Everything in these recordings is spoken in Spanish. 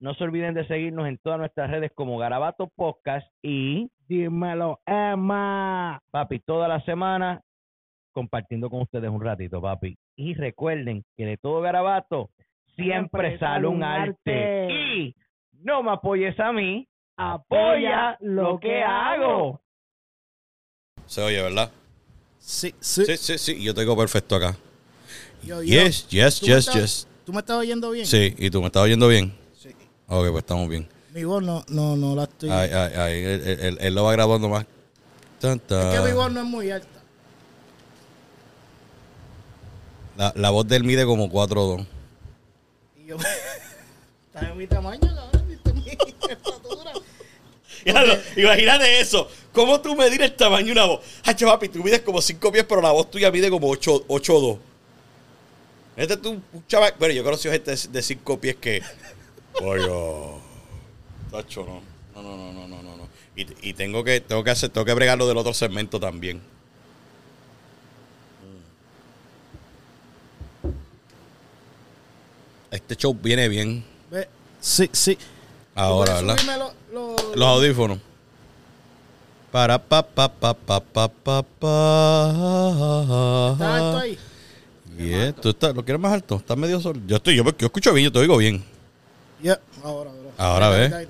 no se olviden de seguirnos en todas nuestras redes como Garabato Podcast y Dímelo, Emma. papi, toda la semana compartiendo con ustedes un ratito, papi. Y recuerden que de todo Garabato siempre, sale un arte. Y no me apoyes a mí, apoya lo que hago. Se oye, ¿verdad? Sí, sí. Sí, sí, sí. Yo tengo perfecto acá. Yo, yo. Yes, yes, ¿Tú me yes, estás- yes. ¿Tú me estás oyendo bien? Sí, ¿y tú me estás oyendo bien? Ok, pues estamos bien. Mi voz no, no, no la estoy... Ay, ay, ay. Él, él- él- él lo va grabando más. Tan, tan. Es que mi voz no es muy alta. La, la voz de él mide como 4'2". Y yo... Estás en mi tamaño, cabrón. ¿Viste mi estatura? Imagínate eso. ¿Cómo tú medir el tamaño de una voz? Hacho, papi, tú mides como 5 pies, pero la voz tuya mide como 8 8'2". Este es un un chaval. Bueno, yo conocí gente de 5 pies que. Tacho, no. No, no, no, no, no, no. no. Y, y tengo que, tengo que hacer, tengo que bregar lo del otro segmento también. Este show viene bien Ve, Sí, sí. ahora, ¿Tú ¿verdad? lo- lo- Los audífonos. Para pa pa pa pa pa pa pa. ¿Estás alto ahí? Yeah, ¿Tú estás, ¿Lo quieres más alto? ¿Estás medio solo? Yo estoy, yo, yo escucho bien, yo te oigo bien. Ya. Ahora, ahora. Ve.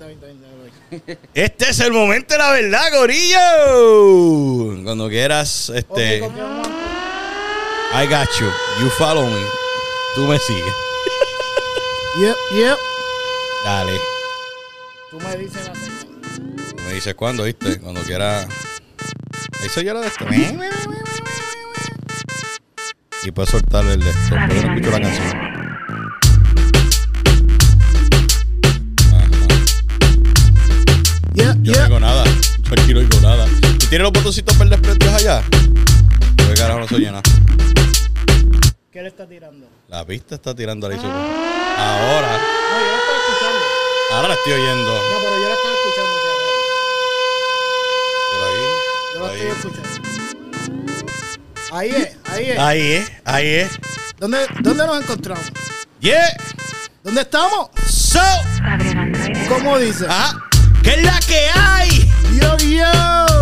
Este es el momento de la verdad, Gorillo. Cuando quieras, este. Ok, ¿con qué vamos a- I got you. You follow me. Tú me sigues. Yep, yep. Dale. Tú me dices la señal. Tú me dices cuándo, ¿viste? Cuando quieras. Ahí se ya la de esto. Y puedes soltar el de esto. Porque no escucho la canción. Yeah, Yo no oigo nada. Yo aquí no oigo nada. ¿Tú tienes los botoncitos verdes prendidos allá? Yo qué carajo no se oye nada. ¿Qué le está tirando? La pista está tirando ahí su Ahora. No, yo la estaba escuchando. Ahora la estoy oyendo. No, pero yo la estaba escuchando. Por ahí. Yo la ahí. estoy escuchando. Ahí es, ahí es. Ahí es, ahí es. ¿Dónde, ¿Dónde nos encontramos? Yeah. ¿Dónde estamos? So. ¿Cómo dice? Ah, ¿qué es la que hay? Yo, yo.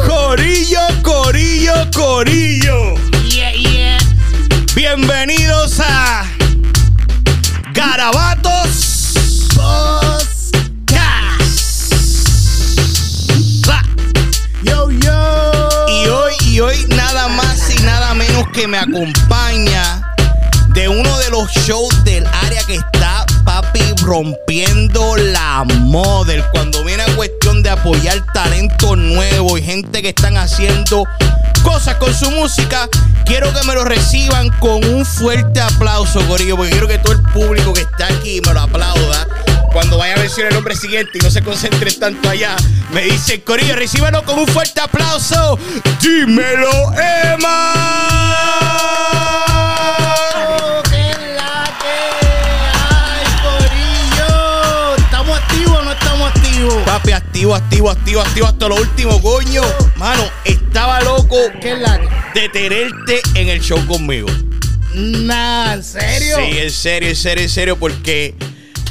Corillo, corillo, corillo. Bienvenidos a Garabatos Podcast. Yo, yo. Y hoy, y hoy nada más y nada menos que me acompaña de uno de los shows del área que está, papi, rompiendo la model. Cuando viene a cuestión de apoyar talento nuevo y gente que están haciendo cosas con su música, quiero que me lo reciban con un fuerte aplauso, Corillo, porque quiero que todo el público que está aquí me lo aplauda. Cuando vaya a mencionar el nombre siguiente y no se concentren tanto allá, me dicen, Corillo, recíbanlo con un fuerte aplauso. Dímelo, Emma. Papi, activo, activo, activo, activo hasta lo último, coño. Mano, estaba loco ¿Qué es la que? de tenerte en el show conmigo. Nah, ¿en serio? Sí, en serio, en serio, en serio, porque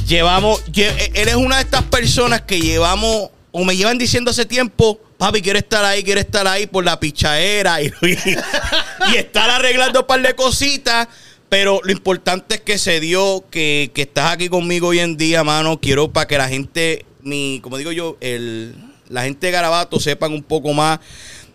llevamos, lle- eres una de estas personas que llevamos, o me llevan diciendo hace tiempo, papi, quiero estar ahí, quiero estar ahí por la pichadera y, y, estar arreglando un par de cositas. Pero lo importante es que se dio, que, que estás aquí conmigo hoy en día, mano. Quiero para que la gente, mi, como digo yo, el, la gente de Garabato sepan un poco más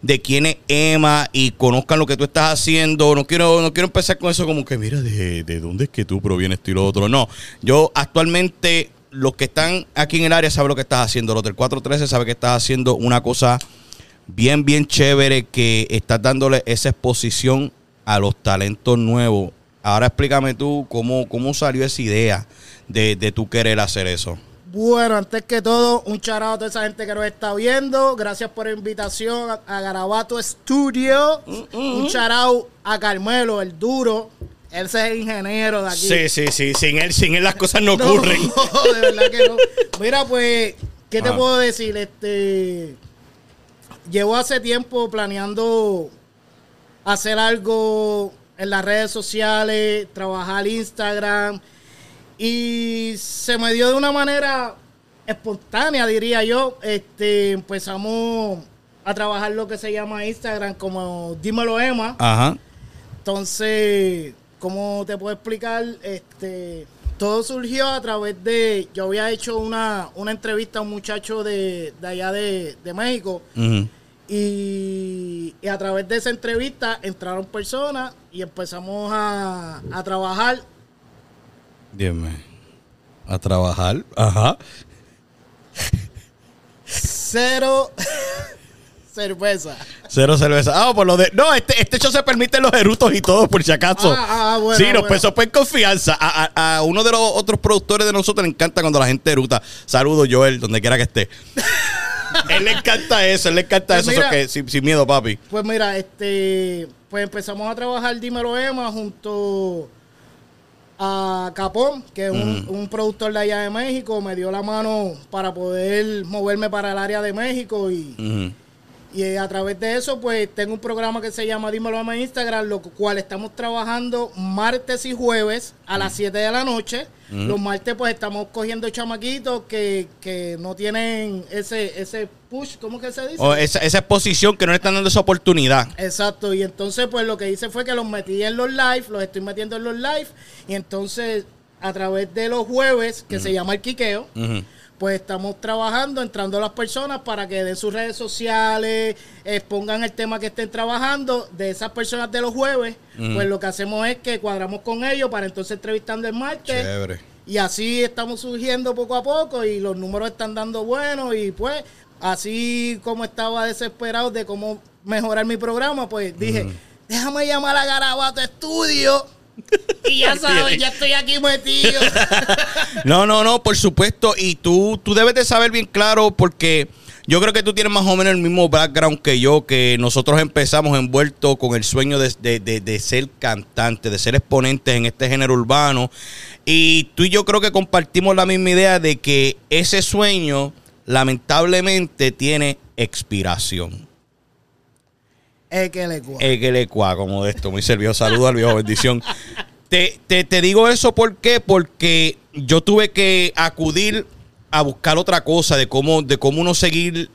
de quién es Emma y conozcan lo que tú estás haciendo. No quiero, no quiero empezar con eso como que, mira, de, de dónde es que tú provienes tú y lo otro. No, yo actualmente los que están aquí en el área saben lo que estás haciendo. Los del 413 saben que estás haciendo una cosa bien, bien chévere que estás dándole esa exposición a los talentos nuevos. Ahora explícame tú cómo, cómo salió esa idea de, de tú querer hacer eso. Bueno, antes que todo, un charado a toda esa gente que nos está viendo. Gracias por la invitación a, a Garabato Studio. Un charado a Carmelo, el duro. Él es el ingeniero de aquí. Sí, sí, sí. Sin él, sin él las cosas no, No, ocurren. de verdad que no. Mira, pues, ¿qué te Ah. puedo decir? Este. Llevo hace tiempo planeando hacer algo en las redes sociales, trabajar Instagram. Y se me dio de una manera espontánea, diría yo. Este, empezamos a trabajar lo que se llama Instagram como Dímelo Emma. Ajá. Entonces, ¿cómo te puedo explicar? Este, todo surgió a través de, yo había hecho una, una entrevista a un muchacho de, de allá de, de México y, y a través de esa entrevista entraron personas y empezamos a, a trabajar. Dime. A trabajar. Ajá. Cero cerveza. Cero cerveza. Ah, por lo de. No, este, este show se permite los erutos y todo, por si acaso. Ah, ah, bueno, sí, nos bueno. pensó pues en confianza. A, a- a uno de los otros productores de nosotros le encanta cuando la gente eruta. Saludo, Joel, donde quiera que esté. él le encanta eso, él le encanta Pues eso. mira. eso que, sin, sin miedo, papi. Pues mira, este, pues empezamos a trabajar Dímelo Emma junto a Capón, que es un, un productor de allá de México, me dio la mano para poder moverme para el área de México y. y a través de eso pues tengo un programa que se llama Dímelo en Instagram, lo cual estamos trabajando martes y jueves a las 7 de la noche. Los martes pues estamos cogiendo chamaquitos que, que no tienen ese, ese push, ¿cómo que se dice? O esa, esa exposición que no le están dando esa oportunidad. Exacto, y entonces pues lo que hice fue que los metí en los live, los estoy metiendo en los live, y entonces a través de los jueves, que se llama el quiqueo. Pues estamos trabajando, entrando a las personas para que den sus redes sociales, expongan el tema que estén trabajando. De esas personas de los jueves, pues lo que hacemos es que cuadramos con ellos para entonces entrevistando el martes. Chévere. Y así estamos surgiendo poco a poco y los números están dando buenos y pues así como estaba desesperado de cómo mejorar mi programa, pues dije, déjame llamar a Garabato Estudio y ya sabes, ya estoy aquí metido. No, no, no, por supuesto. Y tú, tú debes de saber bien claro porque yo creo que tú tienes más o menos el mismo background que yo, que nosotros empezamos envueltos con el sueño de, de- de- de ser cantante, de ser exponentes en este género urbano. Y tú y yo creo que compartimos la misma idea de que ese sueño lamentablemente tiene expiración. Es que le cuadra. El que le cua, como de esto, muy servido. Saludo al viejo, bendición. Te, te, te digo eso ¿por qué? porque yo tuve que acudir a buscar otra cosa de cómo, de cómo uno seguir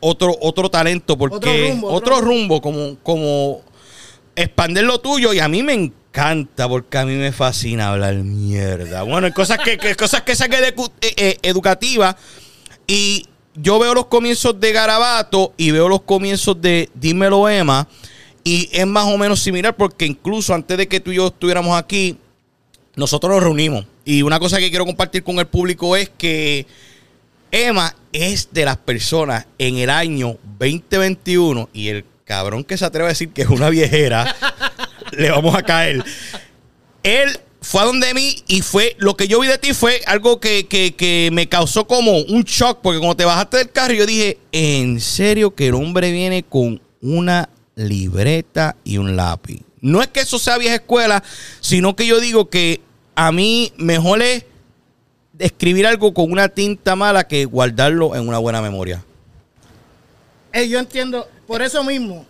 otro, otro talento, porque Otro rumbo, otro otro- rumbo, como, como expandir lo tuyo, y a mí me encanta, porque a mí me fascina hablar mierda. Bueno, hay cosas que, que- cosas que saqué de eh, eh, educativa, y yo veo los comienzos de Garabato y veo los comienzos de Dímelo Emma. Y es más o menos similar porque incluso antes de que tú y yo estuviéramos aquí, nosotros nos reunimos. Y una cosa que quiero compartir con el público es que Emma es de las personas en el año 2021 y el cabrón que se atreve a decir que es una viejera, le vamos a caer. Él fue a donde mí y fue, lo que yo vi de ti fue algo que, que- que me causó como un shock, porque cuando te bajaste del carro yo dije, en serio que el hombre viene con una libreta y un lápiz. No es que eso sea vieja escuela, sino que yo digo que a mí mejor es escribir algo con una tinta mala que guardarlo en una buena memoria. Yo entiendo, por eso mismo,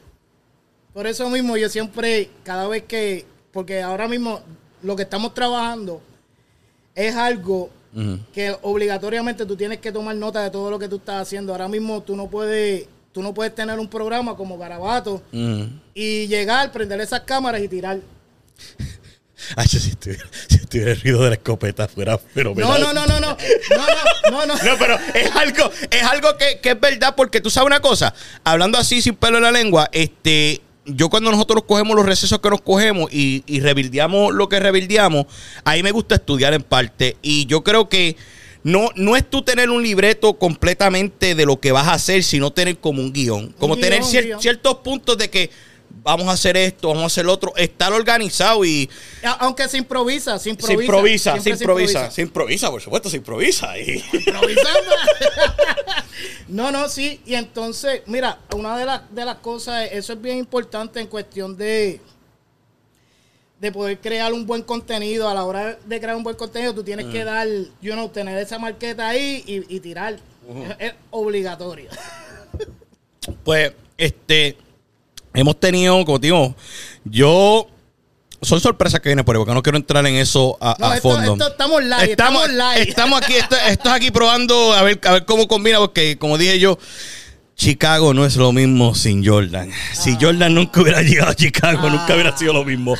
por eso mismo yo siempre, cada vez que, porque ahora mismo lo que estamos trabajando es algo que obligatoriamente tú tienes que tomar nota de todo lo que tú estás haciendo. Ahora mismo tú no puedes, tú no puedes tener un programa como Garabato y llegar, prender esas cámaras y tirar. Ay, si estuviera, el ruido de la escopeta fuera pero No, no, no, no, no. No, no, no, no. no pero es algo, es algo que, que, es verdad, porque tú sabes una cosa, hablando así sin pelo en la lengua, este, yo cuando nosotros cogemos los recesos que nos cogemos y, y rebildeamos lo que rebildeamos, ahí me gusta estudiar en parte. Y yo creo que no, no es tú tener un libreto completamente de lo que vas a hacer, sino tener como un guion. Como guion, tener cier- guion. ciertos puntos de que vamos a hacer esto, vamos a hacer lo otro. Estar organizado y Aunque se improvisa, se improvisa. se improvisa, se improvisa, se improvisa, por supuesto, se improvisa. Y, no, no, sí. Y entonces, mira, una de las, de las cosas, eso es bien importante en cuestión de, de poder crear un buen contenido. A la hora de crear un buen contenido, tú tienes que dar, you know, tener esa marqueta ahí y, y tirar. es, es obligatorio. pues, este, hemos tenido, como digo, yo. Son sorpresas que vienen por ahí, porque no quiero entrar en eso a, No, a esto- fondo. esto estamos live, estamos live. estamos aquí, esto, esto es aquí probando a ver, a ver cómo combina, porque como dije yo, Chicago no es lo mismo sin Jordan. Si Ah. Jordan nunca hubiera llegado a Chicago, nunca hubiera sido lo mismo.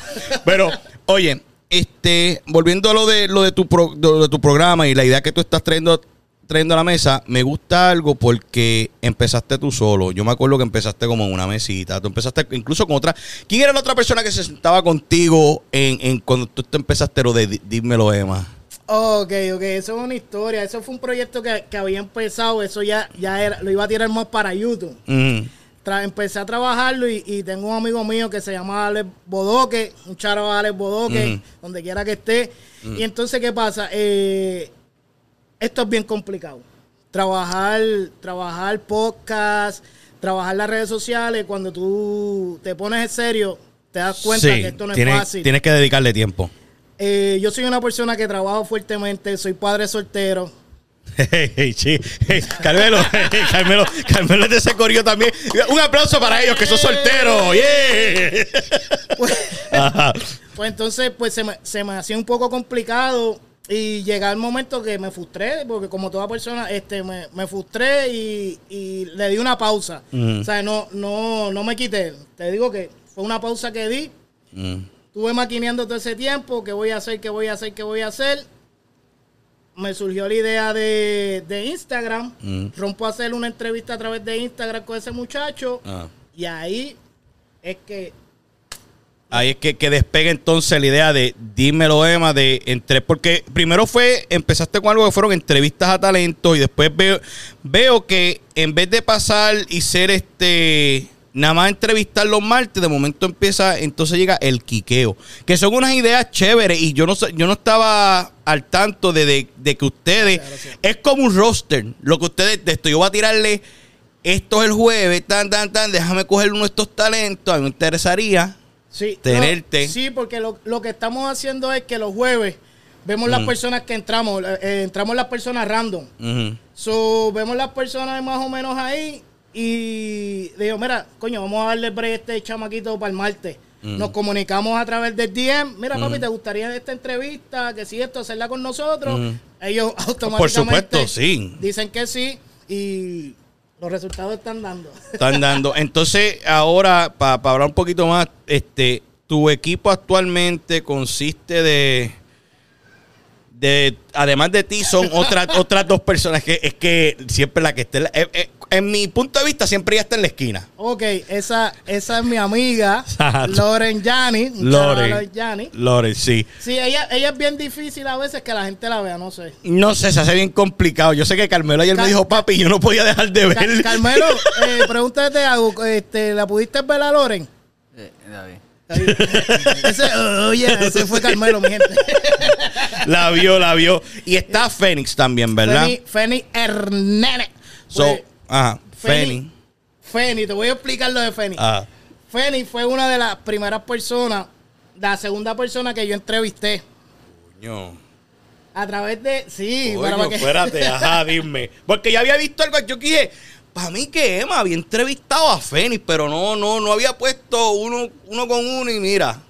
Pero, oye, este, volviendo a lo de lo de tu pro- de lo de tu programa y la idea que tú estás trayendo trayendo a la mesa, me gusta algo porque empezaste tú solo. Yo me acuerdo que empezaste como en una mesita. Tú empezaste incluso con otra. ¿Quién era la otra persona que se sentaba contigo en, en cuando tú te empezaste lo de Dí- Dímelo, Emma? Ok, ok, eso es una historia. Eso fue un proyecto que, que había empezado. Eso ya, ya era, lo iba a tirar más para YouTube. Tra- empecé a trabajarlo y, y tengo un amigo mío que se llama Alex Bodoque, un charo Alex Bodoque, donde quiera que esté. Y entonces, ¿qué pasa? Eh, esto es bien complicado. Trabajar, trabajar podcast, trabajar las redes sociales, cuando tú te pones en serio, te das cuenta Sí, que esto no es fácil. tienes que dedicarle tiempo. Eh, yo soy una persona que trabajo fuertemente, soy padre soltero. Hey, hey. Hey, Carmelo, Carmelo, Carmelo es de ese corillo también. Un aplauso para ellos que son solteros. Yeah. Ajá. Pues entonces, pues se me, se me hacía un poco complicado y llega el momento que me frustré, porque como toda persona, este, me, me frustré y, y le di una pausa. Mm. O sea, no, no, no me quité. Te digo que fue una pausa que di. Mm. Estuve maquineando todo ese tiempo, qué voy a hacer, qué voy a hacer, qué voy a hacer. Me surgió la idea de, de Instagram. Mm. Rompo a hacer una entrevista a través de Instagram con ese muchacho. Ah. Y ahí es que Ahí es que, que despega entonces la idea de dímelo, Emma, de entre. Porque primero fue, empezaste con algo que fueron entrevistas a talentos y después veo, veo que en vez de pasar y ser este. Nada más entrevistar los martes, de momento empieza, entonces llega el quiqueo. Que son unas ideas chéveres y yo no yo no estaba al tanto de, de- de que ustedes. Es como un roster. Lo que ustedes, de esto, yo voy a tirarle esto es el jueves, tan, tan, tan, déjame coger uno de estos talentos. A mí me interesaría. Sí, tenerte. no, sí, porque lo, lo que estamos haciendo es que los jueves vemos Mm. las personas que entramos, eh, eh, entramos las personas random. So, vemos las personas más o menos ahí y digo, mira, coño, vamos a darle break a este chamaquito para el martes. Mm. Nos comunicamos a través del DM. Mira, papi, ¿te gustaría esta entrevista? Que si esto, hacerla con nosotros. Mm. Ellos automáticamente Por supuesto, sí. dicen que sí y los resultados están dando. Están dando. Entonces, ahora, para hablar un poquito más, este, tu equipo actualmente consiste de. De además de ti, son otras otras dos personas que es que siempre la que esté. en la- eh, eh, en mi punto de vista, siempre ella está en la esquina. Ok, esa, esa es mi amiga. Loren chaval, Loren. Lore, sí. Sí, ella, ella es bien difícil a veces que la gente la vea, no sé. No sé, se hace bien complicado. Yo sé que Carmelo ayer me dijo, papi, yo no podía dejar de ver. Ca- Carmelo, eh, pregúntate algo. Este, ¿La pudiste ver a Loren? Eh, David. ese, oye, ese fue Carmelo, mi gente. La vio, la vio. Y está Fénix también, ¿verdad? Feni Hernene. So, Pues, ajá. Fénix. Feni, te voy a explicar lo de Feni. Ah. Feni fue una de las primeras personas, la segunda persona que yo entrevisté. Coño. A través de. Sí, Coño, para que. espérate, ajá, dime. Porque ya había visto algo, yo dije, para mí que Emma había entrevistado a Fénix, pero no, no, no había puesto uno, uno con uno y mira.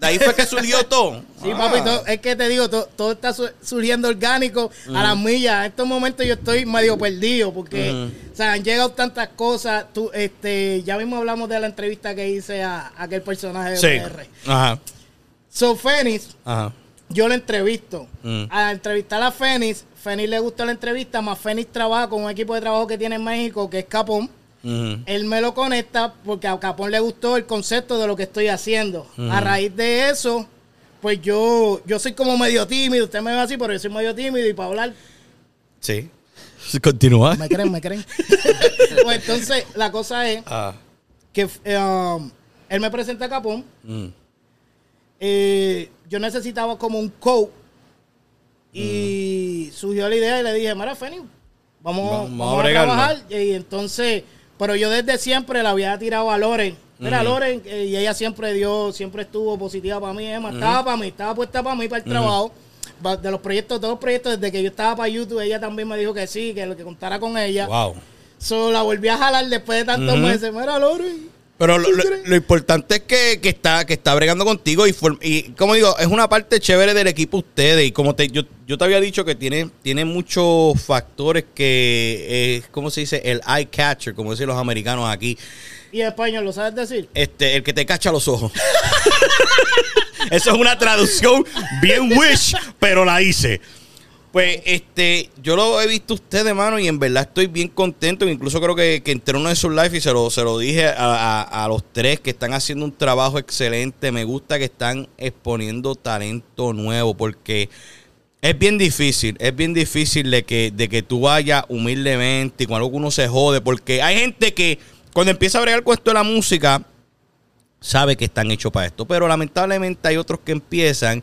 De ahí fue que surgió todo. Sí, Ah. papi, todo- es que te digo, todo, todo está su- surgiendo orgánico a las millas. En estos momentos yo estoy medio perdido porque, o sea, han llegado tantas cosas. Tú, este, ya mismo hablamos de la entrevista que hice a, a aquel personaje de Sí. PR. Ajá, So, Fénix, ajá. yo lo entrevisto. Mm. Al entrevistar a Fénix, Fénix le gustó la entrevista, más Fénix trabaja con un equipo de trabajo que tiene en México, que es Capón. Él me lo conecta porque a Capón le gustó el concepto de lo que estoy haciendo. A raíz de eso, pues yo, yo soy como medio tímido. Usted me ve así, pero yo soy medio tímido y para hablar Sí. Continúa. ¿Me creen? ¿Me creen? pues entonces, la cosa es Ah. que um, él me presenta a Capón. mm. eh, yo necesitaba como un coach. Y surgió la idea y le dije, mira, Feni, vamos, Vamos a vamos a, bregarlo". trabajar. Y entonces, pero yo desde siempre la había tirado a Loren. Mira, Loren, eh, y ella siempre dio, siempre estuvo positiva para mí, Emma, estaba para mí, estaba puesta para mí, para el trabajo. De los proyectos, todos los proyectos, desde que yo estaba para YouTube, ella también me dijo que sí, que lo que contara con ella. Wow. So, la volví a jalar después de tantos meses. Mira, Loren. Pero lo, importante es que, que está que está bregando contigo y, y como digo, es una parte chévere del equipo ustedes y como te yo, yo te había dicho que tiene tiene muchos factores que es ¿cómo se dice? el eye catcher, como dicen los americanos aquí, Y en español, ¿lo sabes decir? este el que te cacha los ojos. Eso es una traducción bien wish, pero la hice. Pues este, yo lo he visto a ustedes, hermano, y en verdad estoy bien contento. Incluso creo que, que entré en uno de sus live y se lo, se lo dije a, los tres que están haciendo un trabajo excelente. Me gusta que están exponiendo talento nuevo porque es bien difícil, es bien difícil de que, de que tú vayas humildemente y cuando uno se jode. Porque hay gente que cuando empieza a bregar con esto de la música, sabe que están hechos para esto. Pero lamentablemente hay otros que empiezan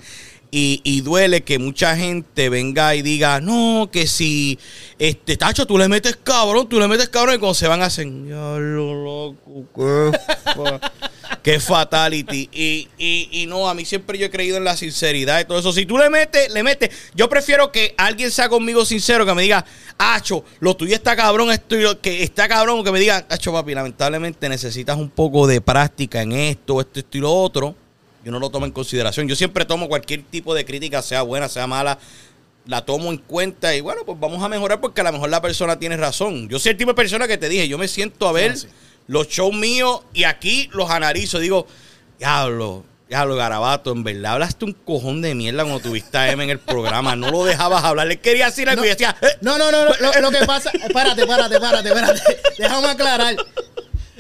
y, y duele que mucha gente venga y diga, no, que si, este, Tacho, tú le metes cabrón, tú le metes cabrón y cuando se van hacen, ya lo loco, qué, fa- qué fatality. Y, y, y no, a mí siempre yo he creído en la sinceridad y todo eso. Si tú le metes, le metes. Yo prefiero que alguien sea conmigo sincero, que me diga, Acho, lo tuyo está cabrón, esto lo que está cabrón, que me diga, Acho, papi, lamentablemente necesitas un poco de práctica en esto, esto, esto y lo otro. Yo no lo tomo en consideración. Yo siempre tomo cualquier tipo de crítica, sea buena, sea mala, la tomo en cuenta y bueno, pues vamos a mejorar porque a lo mejor la persona tiene razón. Yo soy el tipo de persona que te dije, yo me siento a ver sí. los shows míos y aquí los analizo. Digo, diablo, diablo, garabato, en verdad hablaste un cojón de mierda cuando tuviste a M en el programa. No lo dejabas hablar. Le quería decir algo y decía, eh, No, no, no, no, lo, lo que pasa, espérate, espérate, espérate, espérate, déjame aclarar.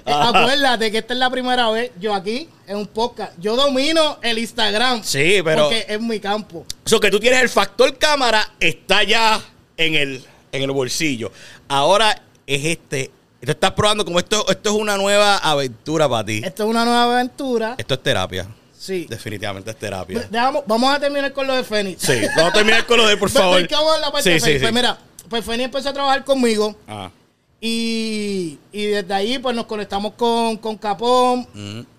Eh, acuérdate que esta es la primera vez, yo aquí, en un podcast, yo domino el Instagram. Sí, pero- Porque es mi campo. So que tú tienes el factor cámara, está ya en el, en el bolsillo. Ahora es este. Tú estás probando como esto, esto es una nueva aventura para ti. Esto es una nueva aventura. Esto es terapia. Sí. Definitivamente es terapia. Dejamos- vamos a terminar con lo de Fénix. Sí, vamos a terminar con lo de, por favor. La parte Sí, de sí, Fénix. sí. Pues mira, pues Fénix empezó a trabajar conmigo Ah. Y, y desde ahí pues nos conectamos con, con Capón.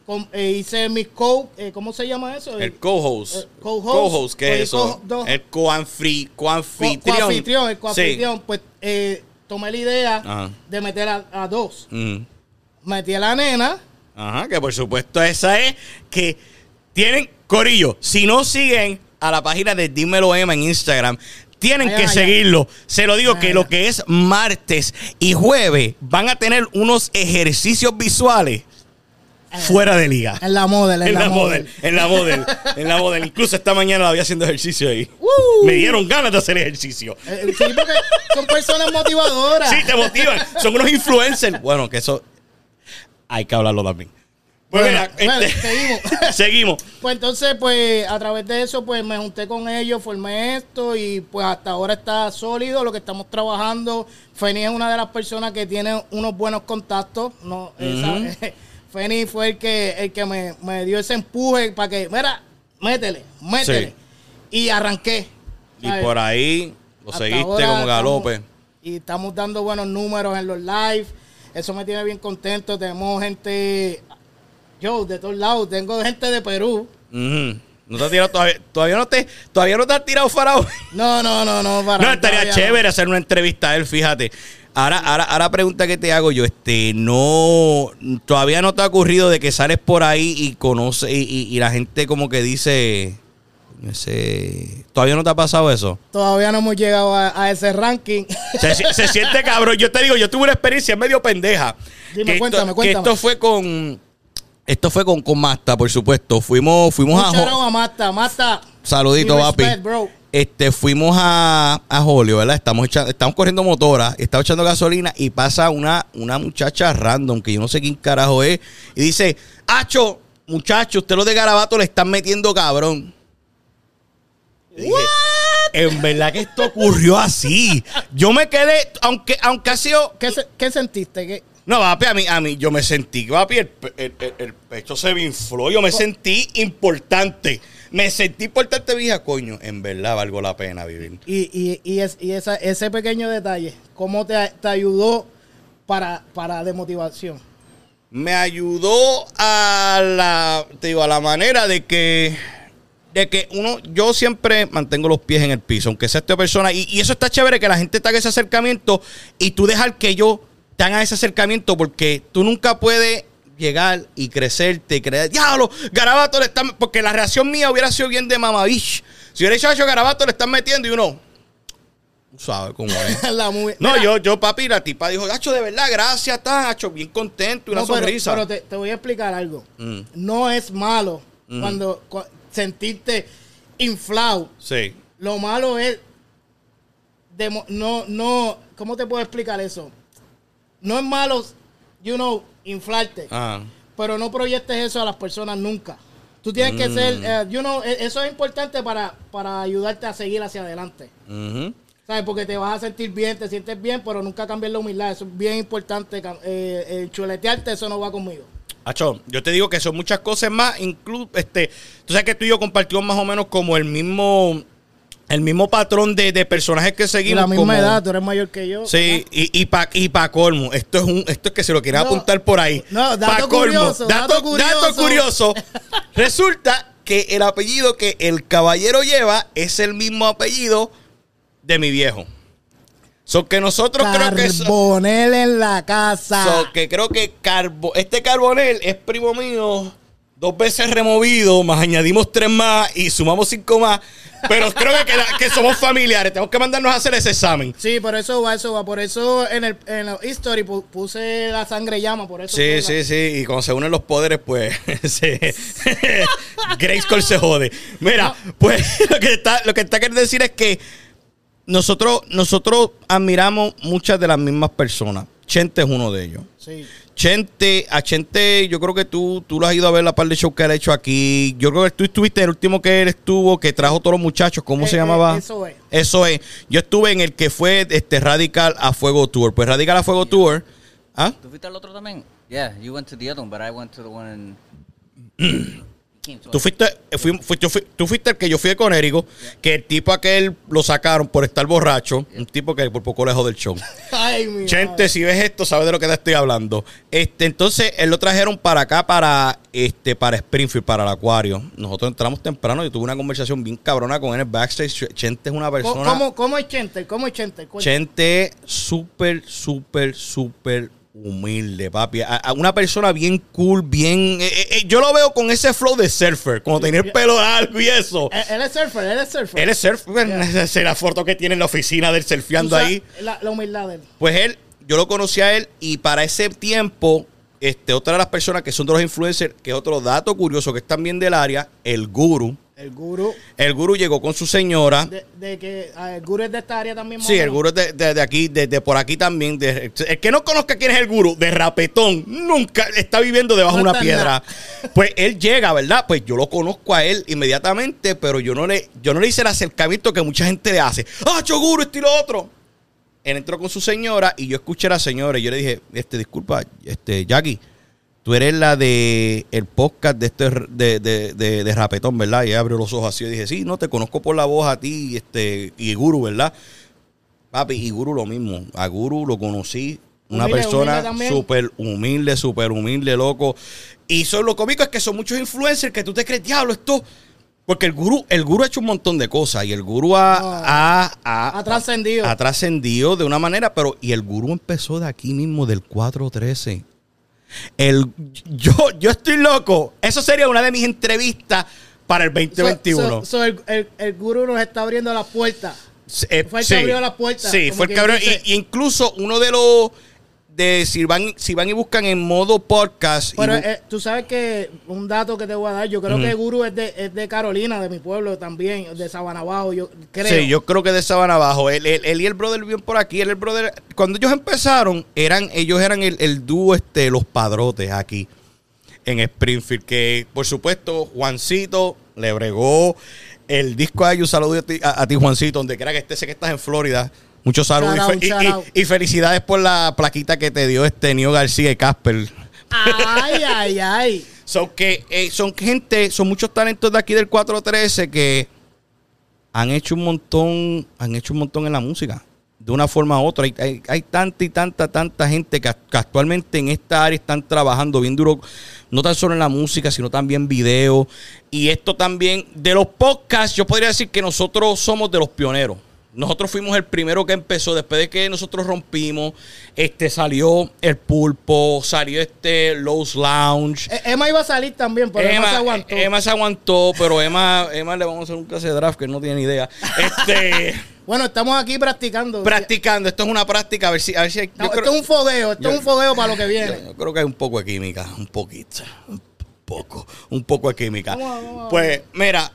Con- eh, hice mis co, eh, ¿cómo se llama eso? El co-host. Eh, co-host. Co-host, ¿qué es eso? co- no. El Co- co-anfitrión. coanfitrión, el Sí. coanfitrión, pues eh, tomé la idea de meter a, a dos. Mm. Metí a la nena. Ajá, que por supuesto esa es que tienen Corillo. Si no siguen a la página de Dímelo Emma en Instagram, tienen que seguirlo. Se lo digo que lo que es martes y jueves van a tener unos ejercicios visuales fuera de liga. En la model, en, En la, la model. model, en la model, en la model. Incluso esta mañana la había haciendo ejercicio ahí. ¡Uh! Me dieron ganas de hacer ejercicio. Eh, sí, porque son personas motivadoras. Sí, te motivan. Son unos influencers. Bueno, que eso hay que hablarlo también. Pues Bueno, este- seguimos. seguimos. Pues entonces, pues a través de eso, pues me junté con ellos, formé esto y pues hasta ahora está sólido lo que estamos trabajando. Feni es una de las personas que tiene unos buenos contactos. No, esa- Feni fue el que, el que me, me dio ese empuje para que, mira, métele, métele. Sí. Y arranqué. Y por ahí lo Hasta seguiste como galope. y estamos dando buenos números en los live. Eso me tiene bien contento. Tenemos gente, yo, de todos lados. Tengo gente de Perú. No te has tirado todavía, todavía no te, todavía no te has tirado faraón. No, no, no, no. Para No, estaría chévere hacer una entrevista a él, fíjate. Ahora, ahora, ahora pregunta que te hago yo, este, no, todavía no te ha ocurrido de que sales por ahí y conoce y, y- y la gente como que dice, ese, todavía no te ha pasado eso. Todavía no hemos llegado a, a ese ranking. Se, se siente cabrón. Yo te digo, yo tuve una experiencia medio pendeja. Dime, Que cuéntame, esto, cuéntame. Que esto fue con, esto fue con, con Masta, por supuesto. Fuimos, fuimos a, Un a. Mata. Saludito, papi. Este, fuimos a, a Julio, ¿verdad? Estamos, echa- estamos corriendo motora, estamos echando gasolina y pasa una, una muchacha random, que yo no sé quién carajo es, y dice, Acho, muchacho, usted los de Garabato le están metiendo cabrón. Dije, en verdad que esto ocurrió así. Yo me quedé, aunque, aunque ha sido. ¿Qué, se- qué sentiste? ¿Qué- No, papi, a mí, a mí, yo me sentí, papi, el, el- el- el pecho se me infló. Yo me sentí importante. Me sentí importante, dije, coño, en verdad valgo la pena vivir. Y, y, y, es- y esa, ese pequeño detalle, ¿cómo te, te ayudó para, para de motivación? me ayudó a la, te digo, a la manera de que, de que uno, yo siempre mantengo los pies en el piso, aunque sea esta persona, y, y eso está chévere que la gente te haga ese acercamiento y tú dejar que yo te haga ese acercamiento porque tú nunca puedes llegar y crecerte y creer, diablo, Garabato le están, porque la reacción mía hubiera sido bien de mamavich. Si hubiera dicho, "Acho, Garabato le están metiendo y uno, sabes cómo es. La No, Mira, yo, yo, papi, la tipa dijo, Hacho, de verdad, gracias, está, Hacho, bien contento y una no, pero- sonrisa. Pero, te, te voy a explicar algo. Mm. No es malo cuando cu- sentirte inflado. Sí. Lo malo es no, no, ¿cómo te puedo explicar eso? No es malo, you know, inflarte, Ah. pero no proyectes eso a las personas nunca. Tú tienes que ser, Mm. eh, you know, e- eso es importante para, para ayudarte a seguir hacia adelante. ¿Sabes? Porque te vas a sentir bien, te sientes bien, pero nunca cambiar la humildad. Eso es bien importante. Eh, eh, chuletearte, eso no va conmigo. Hacho, yo te digo que son muchas cosas más, incluso, este, tú sabes que tú y yo compartimos más o menos como el mismo, el mismo patrón de, de personajes que Y seguimos. la misma como- edad, tú eres mayor que yo. Sí, y, y para y pa colmo, esto es un, esto es que se lo No, apuntar por ahí. no, dato Pa' colmo, curioso, dato, dato curioso. dato curioso. Resulta que el apellido que el caballero lleva es el mismo apellido de mi viejo. So que nosotros creo que Carbonel en la casa. so que creo que carbo, este carbonel es primo mío dos veces removido, más añadimos tres más y sumamos cinco más. Pero creo que, queda- que somos familiares. Tenemos que mandarnos a hacer ese examen. Sí, por eso va, eso va. Por eso en el en la history pu- puse la sangre llama, por eso. Sí, la- sí, sí. Y cuando se unen los poderes, pues. se... Grayskull se jode. Mira, pues lo que está, lo que está queriendo decir es que nosotros, nosotros admiramos muchas de las mismas personas. Chente es uno de ellos. Sí. Chente, a Chente, yo creo que tú, tú lo has ido a ver la par de shows que él ha hecho aquí. Yo creo que tú estuviste en el último que él estuvo, que trajo todos los muchachos. ¿Cómo Eh, se eh, llamaba? eso es. Eso es. Yo estuve en el que fue este Radical a Fuego Tour. Pues Radical a Fuego Tour. ¿Ah? ¿Tú fuiste al otro también? Yeah, you went to the other one, but I went to the one in... Tú fuiste, eh, fui- fui- yo fui- tú fuiste el que yo fui de Conérico, que el tipo aquel lo sacaron por estar borracho, un tipo que por poco lejos del show. Ay, mi Chente, madre. si ves esto, sabes de lo que te estoy hablando. Este, entonces, él lo trajeron para acá, para este, para Springfield, para el acuario. Nosotros entramos temprano, yo tuve una conversación bien cabrona con él en backstage. Chente es una ¿Cómo, persona. cómo, cómo es Chente? ¿Cómo es Chente? Cuenta. Chente súper, súper, súper humilde, papi. A- a una persona bien cool, bien... eh, eh, eh, yo lo veo con ese flow de surfer, tenía el pelo largo y eso. Él, él es surfer, él es surfer. Él es surfer, esa es la foto que tiene en la oficina del surfeando ahí. La, la humildad de él. Pues él, yo lo conocí a él y para ese tiempo, este, otra de las personas que son de los influencers, que es otro dato curioso que es también del área, el guru. El guru. El guru llegó con su señora. De, de que ah, el guru es de esta área también. Sí, el guru es de, de- de aquí, de, por aquí también. el que no conozca quién es el guru, de rapetón, nunca está viviendo debajo de No una piedra. nada. Pues él llega, ¿verdad? Pues yo lo conozco a él inmediatamente, pero yo no le, yo no le hice el acercamiento que mucha gente le hace. ¡Ah, yo guru, esto y lo otro! Él entró con su señora y yo escuché a la señora y yo le dije, este, disculpa, este, Jackie, tú eres la de el podcast de este de, de, de, de Rapetón, ¿verdad? Y abrió los ojos así y dije, sí, no, te conozco por la voz a ti este, y Guru, ¿verdad? Papi, y Guru lo mismo. A Guru lo conocí. Una Humilde, persona súper humilde, súper humilde, loco. Y son lo cómico es que son muchos influencers que tú te crees, diablo, esto. Porque el gurú, el gurú ha hecho un montón de cosas y el gurú ha, ha, ha- Ha trascendido. ha trascendido de una manera, pero y el gurú empezó de aquí mismo, del 413. El, yo, yo estoy loco. Eso sería una de mis entrevistas para el So- 2021. so- so el, el, el guru nos está abriendo las puertas. Eh, Fue el que abrió la puerta, Sí, fue el que abrió. Y, y incluso uno de los. De si van, si van y buscan en modo podcast. Pero eh, tú sabes que un dato que te voy a dar, yo creo que Guru es de, es de Carolina, de mi pueblo también, de Sabanabajo, yo creo. Sí, yo creo que de Sabana abajo. Él, él- él y el brother viven por aquí. Él, el brother, cuando ellos empezaron, eran, ellos eran el, el dúo, este, los padrotes aquí en Springfield. Que por supuesto, Juancito le bregó. el disco hay un saludo a ti, a, a ti, Juancito, donde quiera que estés, sé que estás en Florida. Muchos saludos out, y, fe- felicidades por la plaquita que te dio este Nio García y Casper. Ay, ay, ay. Son que eh, son gente, son muchos talentos de aquí del 413 que han hecho un montón, han hecho un montón en la música. De una forma u otra. Hay, hay- hay tanta y tanta, tanta gente que, que actualmente en esta área están trabajando bien duro, no tan solo en la música, sino también video. Y esto también, de los podcasts, yo podría decir que nosotros somos de los pioneros. Nosotros fuimos el primero que empezó, después de que nosotros rompimos, este salió el pulpo, salió este Lowe's Lounge. Eh, Emma iba a salir también, pero Emma, se aguantó. Emma se aguantó, pero Emma, Emma le vamos a hacer un clase de draft que no tiene ni idea. Este, Bueno, estamos aquí practicando. practicando, esto es una práctica, a ver si, a ver si hay- No, yo, esto es un fogueo, esto es un fogueo para lo que viene. yo creo que hay un poco de química, un poquito, un poco, un poco de química. Vamos vamos Pues, mira,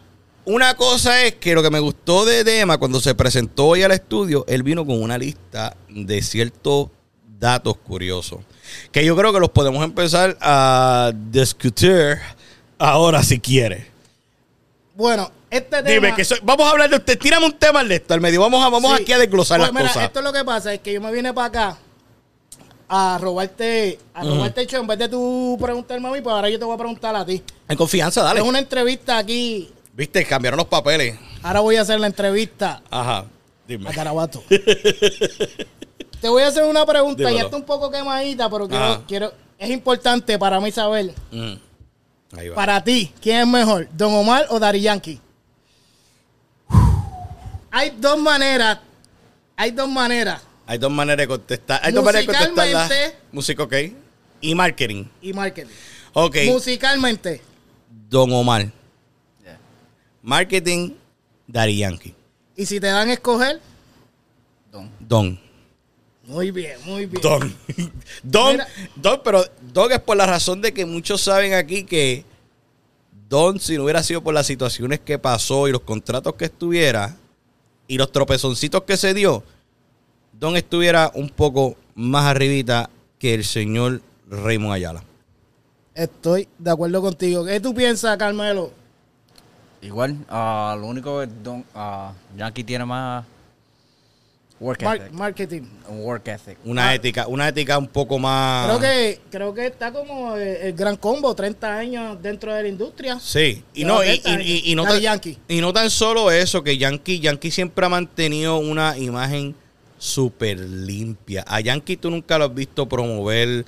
una cosa es que lo que me gustó de, de Emma cuando se presentó hoy al estudio, él vino con una lista de ciertos datos curiosos. Que yo creo que los podemos empezar a discutir ahora si quiere. Bueno, este tema... Dime que soy- vamos a hablar de usted. Tírame un tema al esto al medio. Vamos a, vamos Sí. aquí a desglosar Pues las mira, cosas. Esto es lo que pasa, es que yo me vine para acá a robarte, a robarte el show. En vez de tú preguntarme a mí, pues ahora yo te voy a preguntar a ti. En confianza, dale. Es una entrevista aquí. Viste, cambiaron los papeles. Ahora voy a hacer la entrevista Ajá. Dime. a Carabato. te voy a hacer una pregunta, Dímelo. ya está un poco quemadita, pero quiero, Ajá. quiero, es importante para mí saber. Mm. Ahí va. Para ti, ¿quién es mejor? ¿Don Omar o Dari Yankee? Hay dos maneras. Hay dos maneras. Hay dos maneras de contestar. Hay dos maneras de contestar la Musicalmente- música, ok. Y marketing. Y marketing. Ok. Musicalmente. Don Omar. Marketing, Daddy Yankee. Y si te dan a escoger, Don. Don. muy bien, muy bien. Don. Don, Mira. Don, pero Don es por la razón de que muchos saben aquí que Don, si no hubiera sido por las situaciones que pasó y los contratos que estuviera y los tropezoncitos que se dio, Don estuviera un poco más arribita que el señor Raymond Ayala. Estoy de acuerdo contigo. ¿Qué tú piensas, Carmelo? Igual, ah, lo único es Don, ah, Yankee tiene más work Mar- ethic. marketing. un work ethic. Una Ah. ética, una ética un poco más. Creo que creo que está como el, el gran combo, 30 años dentro de la industria. Sí, y no, y, 30 y- y- y no tan, Yankee. y no tan solo eso, que Yankee, Yankee siempre ha mantenido una imagen súper limpia. A Yankee tú nunca lo has visto promover.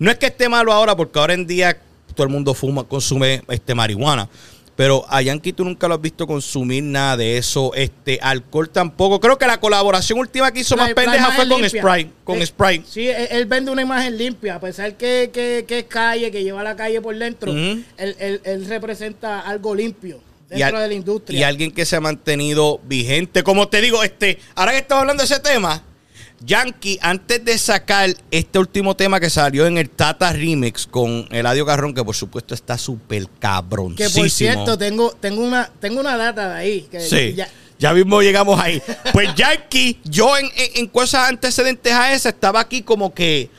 No es que esté malo ahora, porque ahora en día todo el mundo fuma, consume este marihuana. Pero a Yankee tú nunca lo has visto consumir nada de eso, este alcohol tampoco. Creo que la colaboración última que hizo La- más pendeja fue con limpia. Sprite. Con Eh, Sprite. Sí, él, él vende una imagen limpia, a pesar que, que, que es calle, que lleva la calle por dentro, Ujú. él, él- él representa algo limpio Y dentro al- de la industria. Y alguien que se ha mantenido vigente. Como te digo, este, ahora que estamos hablando de ese tema, Yankee, antes de sacar este último tema que salió en el Tata Remix con Eladio Carrón, que por supuesto está súper que cabroncísimo. por cierto, tengo, tengo, una, tengo una data de ahí. Que Sí, ya- ya, mismo llegamos ahí. Pues Yankee, yo en, en- en cosas antecedentes a esa, estaba aquí como que.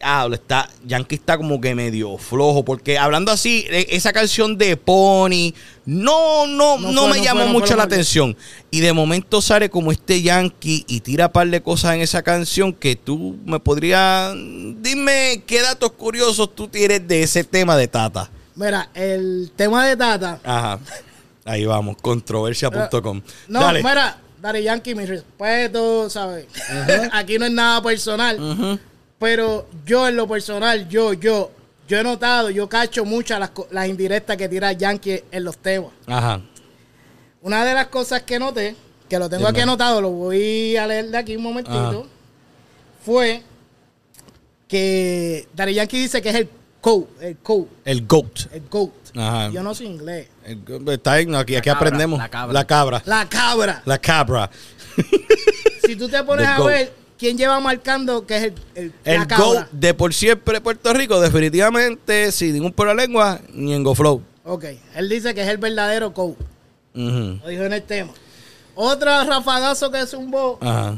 Ah, está, Yankee está como que medio flojo, porque hablando así, e- esa canción de Pony, no, no, No no, fue, me no llamó fue, no mucho la atención. Y de momento sale como este Yankee y tira un par de cosas en esa canción que tú me podrías. Dime qué datos curiosos tú tienes de ese tema de Tata. Mira, el tema de Tata. Ajá. Ahí vamos, controversia.com. No, Dale. mira, Daddy Yankee, mi respeto, ¿sabes? Aquí no es nada personal. Ujú. Pero yo en lo personal, yo, yo, yo he notado, yo cacho muchas las, co- las indirectas que tira Yankee en los temas. Ajá. Una de las cosas que noté, que lo tengo Dime. aquí anotado, lo voy a leer de aquí un momentito, fue que Daddy Yankee dice que es el GOAT, el GOAT, El GOAT. el GOAT. Ajá. Yo no sé inglés. El goat- está bien, aquí, aquí cabra, aprendemos. la cabra. La cabra. La cabra. La cabra. Si tú te pones The a GOAT. ver quién lleva marcando que es el, el. GOAT de por siempre Puerto Rico, definitivamente, sin ningún por la lengua, ni en GoFlow. Ok, él dice que es el verdadero GOAT. Ujú. Lo dijo en el tema. Otro rafagazo que zumbó. Ajá.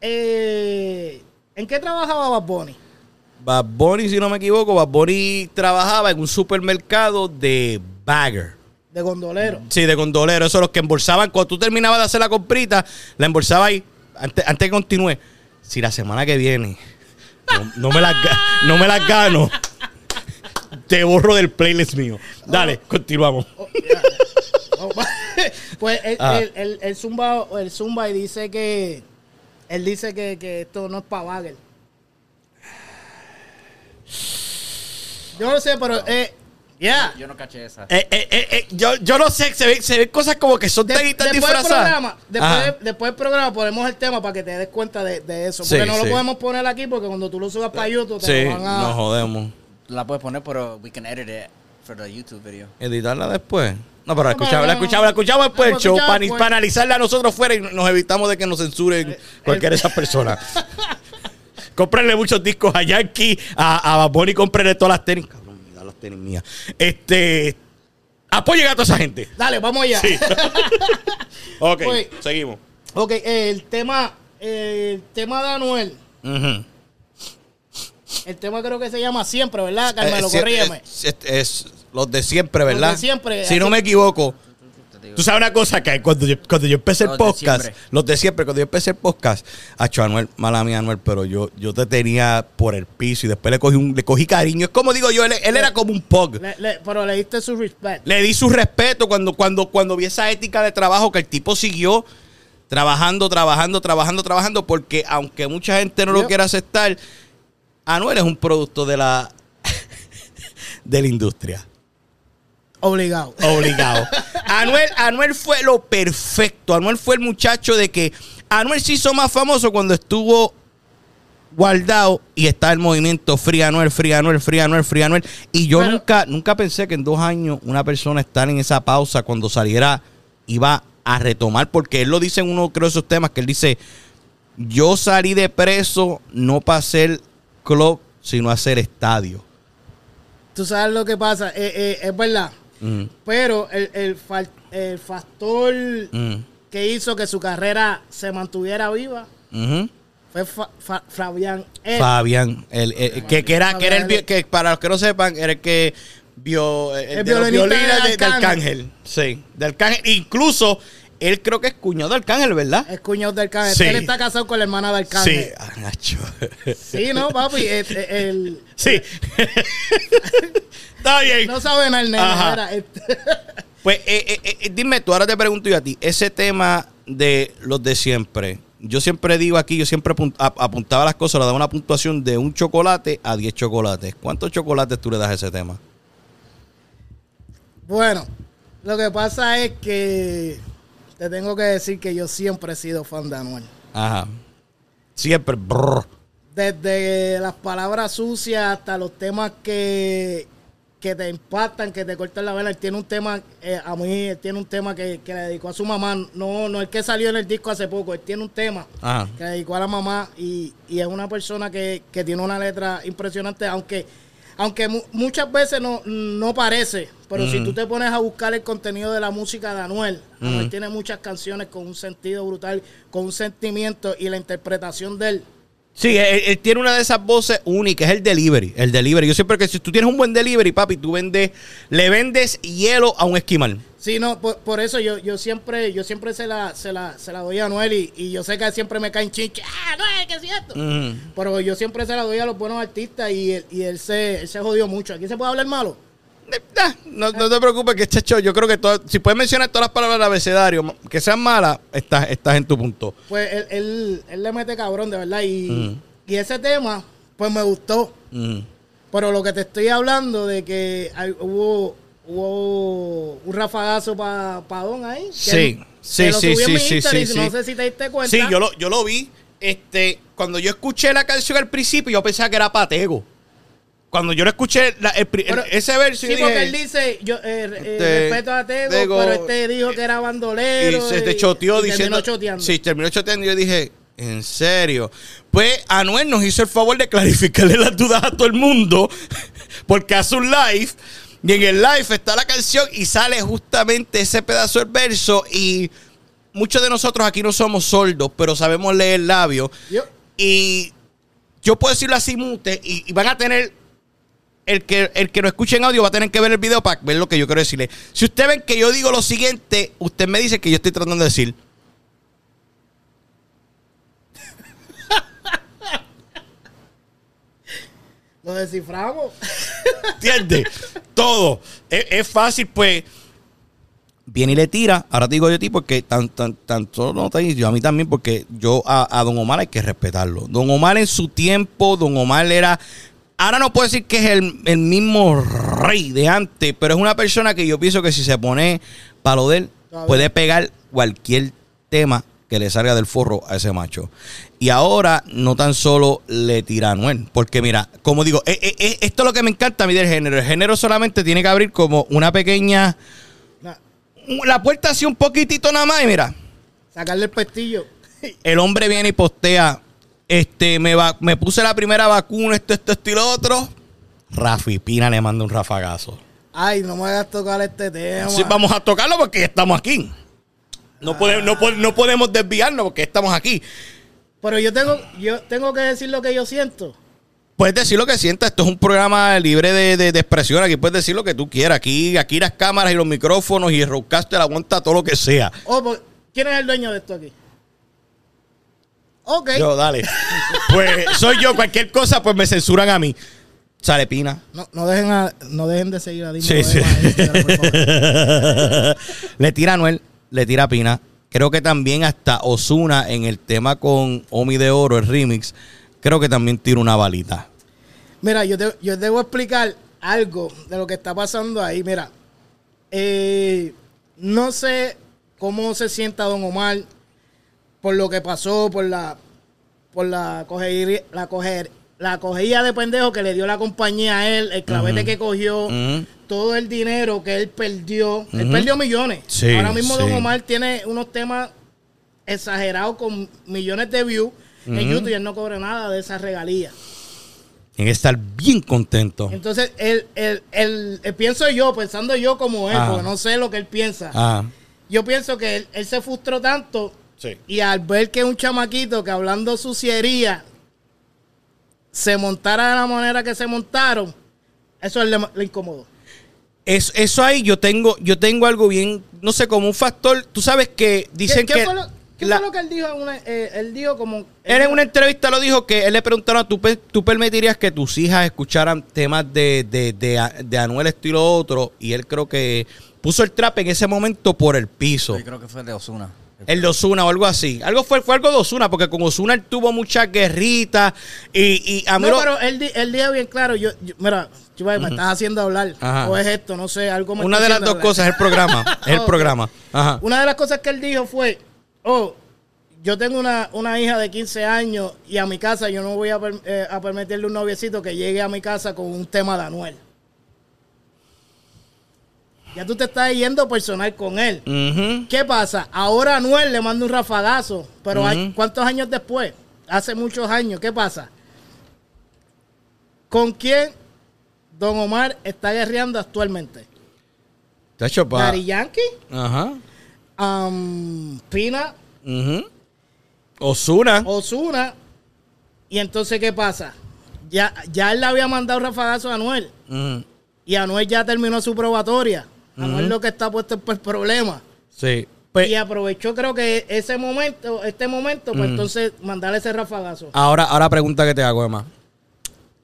Eh, ¿En qué trabajaba Bad Bunny? Bad Bunny, si no me equivoco, Bad Bunny trabajaba en un supermercado de bagger. De gondolero. Sí, de gondolero. Esos los que embolsaban. Cuando tú terminabas de hacer la comprita, la embolsabas ahí. Antes, antes que continúe. Si la semana que viene no, no me, las, no me las gano, te borro del playlist mío. Dale, continuamos. Oh, pues él, Ajá. él- él- él zumba, el zumba y dice que él dice que, que esto no es para bagel. Yo no sé, pero eh, ya. Yo no caché esa. Eh, eh, eh, yo, yo no sé, se ven, se ven cosas como que son De- después del disfrazadas. programa, después, de- después del programa ponemos el tema para que te des cuenta de, de eso. Sí, Porque no sí. lo podemos poner aquí porque cuando tú lo subas para YouTube te Sí, lo van a... nos jodemos. La puedes poner, pero we can edit it for the YouTube video. Editarla después. No, pero la No, escuchamos, la no. escuchamos, la escuchamos después del La show para, analizarla nosotros fuera y nos evitamos de que nos censuren cualquiera de esas personas. cómprenle muchos discos a Yankee, a, a Bad Bunny, cómprenle todas las tenis. Este. Apoyen a toda esa gente. Dale, vamos allá. Sí. ok, Pues- seguimos. ok, eh, el tema, eh, el tema de Anuel, el tema creo que se llama Siempre, ¿verdad, Carmelo? Eh, sí, Corrígeme. Es, es- es los de siempre, Los ¿verdad? de siempre. Si no me equivoco. Tú sabes una cosa que cuando yo, cuando yo empecé el Los de podcast, siempre. los de siempre, cuando yo empecé el podcast, a Anuel, mala mía Anuel, pero yo, yo te tenía por el piso y después le cogí un, le cogí cariño. Es como digo yo, él, él era como un pug. Le- le- pero le diste su respect. Le di su respeto cuando, cuando, cuando vi esa ética de trabajo que el tipo siguió trabajando, trabajando, trabajando, trabajando, porque aunque mucha gente no lo quiera aceptar, Anuel es un producto de la de la industria. Obligado. Obligado. Anuel, Anuel fue lo perfecto. Anuel fue el muchacho de que Anuel se hizo más famoso cuando estuvo guardado y está el movimiento Free Anuel, Free Anuel, Free Anuel, Free Anuel. Y yo nunca, nunca pensé que en dos años una persona estar en esa pausa cuando saliera iba a retomar, porque él lo dice en uno creo de esos temas que él dice, yo salí de preso no para hacer club, sino a hacer estadio. Tú sabes lo que pasa. Eh, eh, es verdad. Mm, Pero el, el, el factor mm, que hizo que su carrera se mantuviera viva fue Fa- Fa- Fabián. Fabián, el, el- que, que era, que era el que para los que no sepan, era el que vio el, El de violines de de, de Arcángel. Sí, de Arcángel. Incluso, él creo que es cuñado de Arcángel, ¿verdad? Es cuñado del Arcángel. Sí. Él está casado con la hermana de Sí, Arcángel. ah, Nacho. Sí, no, papi. el- el- el- Sí. Está bien. no sabe nada el nene. Era, este- Pues eh, eh, eh, dime tú, ahora te pregunto yo a ti, ese tema de los de siempre, yo siempre digo aquí, yo siempre apun- ap- apuntaba las cosas, le daba una puntuación de un chocolate a 10 chocolates. ¿Cuántos chocolates tú le das a ese tema? Bueno, lo que pasa es que te tengo que decir que yo siempre he sido fan de Anuel. Ajá. Siempre. brr. Desde las palabras sucias hasta los temas que, que te impactan, que te cortan la vela. Él tiene un tema, eh, a mí, él tiene un tema que, que le dedicó a su mamá. No, no el que salió en el disco hace poco. Él tiene un tema Ajá. que le dedicó a la mamá y, y es una persona que, que tiene una letra impresionante, aunque aunque mu- muchas veces no, no parece, pero si tú te pones a buscar el contenido de la música de Anuel, Anuel tiene muchas canciones con un sentido brutal, con un sentimiento y la interpretación de él. Sí, él, él tiene una de esas voces únicas, es el delivery. El delivery. Yo siempre que si tú tienes un buen delivery, papi, tú vendes, le vendes hielo a un esquimal. Sí, no, por, por eso yo, yo siempre, yo siempre se la, se la, se la doy a Anuel y, y yo sé que siempre me caen chinches, ah, Anuel, ¿qué es cierto? Pero yo siempre se la doy a los buenos artistas y él, y él se, él se jodió mucho. ¿Aquí se puede hablar malo? Nah, No, no te preocupes que chacho, yo creo que todo- si puedes mencionar todas las palabras del abecedario, que sean malas, estás, estás en tu punto. Pues él, él, él le mete cabrón, de verdad. Y, Mm. y ese tema, pues me gustó. Ujú. Pero lo que te estoy hablando de que hay- hubo, hubo un rafagazo para pa Don ahí. que Sí, sí, que lo sí, subí en sí, mi sí, sí, No sé si te diste cuenta. Sí, yo lo, yo lo vi. Este, cuando yo escuché la canción al principio, yo pensaba que era Patego. Cuando yo lo escuché, la- el ese verso, Sí, yo porque dije, él dice, yo eh, eh, Este, respeto a Tego, Tego, pero este dijo que era bandolero. y se te choteó y diciendo. terminó choteando. Sí, terminó choteando. Y yo dije, ¿en serio? Pues Anuel nos hizo el favor de clarificarle las dudas a todo el mundo. Porque hace un live. Y en el live está la canción y sale justamente ese pedazo del verso. Y muchos de nosotros aquí no somos sordos, pero sabemos leer labios. Yo- Y yo puedo decirlo así, mute, y, y van a tener el que, el que no escuche en audio va a tener que ver el video para ver lo que yo quiero decirle. Si usted ven que yo digo lo siguiente, usted me dice que yo estoy tratando de decir. Lo desciframos. ¿Entiendes? Todo. Es, es fácil, pues. Viene y le tira. Ahora te digo yo a ti porque tan, tan, tanto no te yo a mí también, porque yo a, a Don Omar hay que respetarlo. Don Omar en su tiempo, Don Omar era. Ahora no puedo decir que es el, el mismo rey de antes, pero es una persona que yo pienso que si se pone para lo de él, puede pegar cualquier tema que le salga del forro a ese macho. Y ahora no tan solo le tira a Anuel, porque mira, como digo, eh, eh, eh, esto es lo que me encanta a mí del género. El género solamente tiene que abrir como una pequeña, la puerta así un poquitito nada más y mira, sacarle el pestillo. el hombre viene y postea, este, me, va, me puse la primera vacuna, esto, esto, esto y lo otro. Rafi Pina le manda un rafagazo. Ay, no me hagas tocar este tema. Sí, vamos a tocarlo porque estamos aquí. No, podemos, no, po- no podemos desviarnos porque estamos aquí. Pero yo tengo, yo tengo que decir lo que yo siento. Puedes decir lo que sientas. Esto es un programa libre de, de- de expresión. Aquí puedes decir lo que tú quieras. Aquí, aquí las cámaras y los micrófonos y el roadcaster aguanta todo lo que sea. Oh, pues, ¿quién es el dueño de esto aquí? Ok. Yo, dale. Pues soy yo. Cualquier cosa, pues me censuran a mí. Sale Pina. No, no, dejen a- no dejen de seguir a Dimo Sí, sí. Le tira a Anuel, le tira a Pina. Creo que también hasta Osuna en el tema con Omi de Oro, el remix, creo que también tira una balita. Mira, yo, te- yo debo explicar algo de lo que está pasando ahí. Mira, eh, no sé cómo se sienta Don Omar por lo que pasó, por la por la coger, la coger, la cogida de pendejo que le dio la compañía a él, el clavete que cogió, todo el dinero que él perdió. Él perdió millones. Sí, Ahora mismo Don. Omar tiene unos temas exagerados con millones de views en. YouTube y él no cobra nada de esas regalías. Que estar bien contento. Entonces, él, él, él- él- pienso yo, pensando yo como él, Ah. porque no sé lo que él piensa. Ah, Yo pienso que él, él se frustró tanto sí. y al ver que un chamaquito que hablando suciería se montara de la manera que se montaron, eso le, le incomodó. Es- eso ahí yo tengo, yo tengo algo bien, no sé, como un factor. Tú sabes que dicen ¿Qué, qué que. fue, lo, qué la- fue lo que él dijo? una- eh, él dijo como... Él en una entrevista lo dijo que él le preguntaron, ¿tú, tú permitirías que tus hijas escucharan temas de, de, de, A- de Anuel estilo otro? Y él creo que puso el trap en ese momento por el piso. Yo creo que fue de Osuna. El de Osuna o algo así. Algo fue, fue algo de Osuna, porque con Osuna él tuvo muchas guerritas. Y, y a mí No, lo- pero él, di- él dijo bien claro, yo, yo- mira, Chihuahua, me estás haciendo hablar, Ajá. o es esto, no sé, algo me una de las dos hablar. cosas es el programa. Es el Ok. programa. Ajá. Una de las cosas que él dijo fue, oh, yo tengo una, una hija de 15 años y a mi casa yo no voy a, per- eh, a permitirle un noviecito que llegue a mi casa con un tema de Anuel. Ya tú te estás yendo personal con él. ¿Qué pasa? Ahora Anuel le manda un rafagazo, pero hay-. ¿cuántos años después? Hace muchos años. ¿Qué pasa? ¿Con quién Don Omar está guerreando actualmente? Tacho, pa- Daddy Yankee, Ajá. um, Pina, Ujú. Osuna. Osuna. Y entonces, ¿qué pasa? Ya, ya él le había mandado rafagazo a Anuel. Y Anuel ya terminó su probatoria. Anuel lo que está puesto es por el problema. Sí. Pues, y aprovechó, creo que ese momento, este momento, pues entonces mandarle ese rafagazo. ahora, ahora pregunta que te hago, Emma.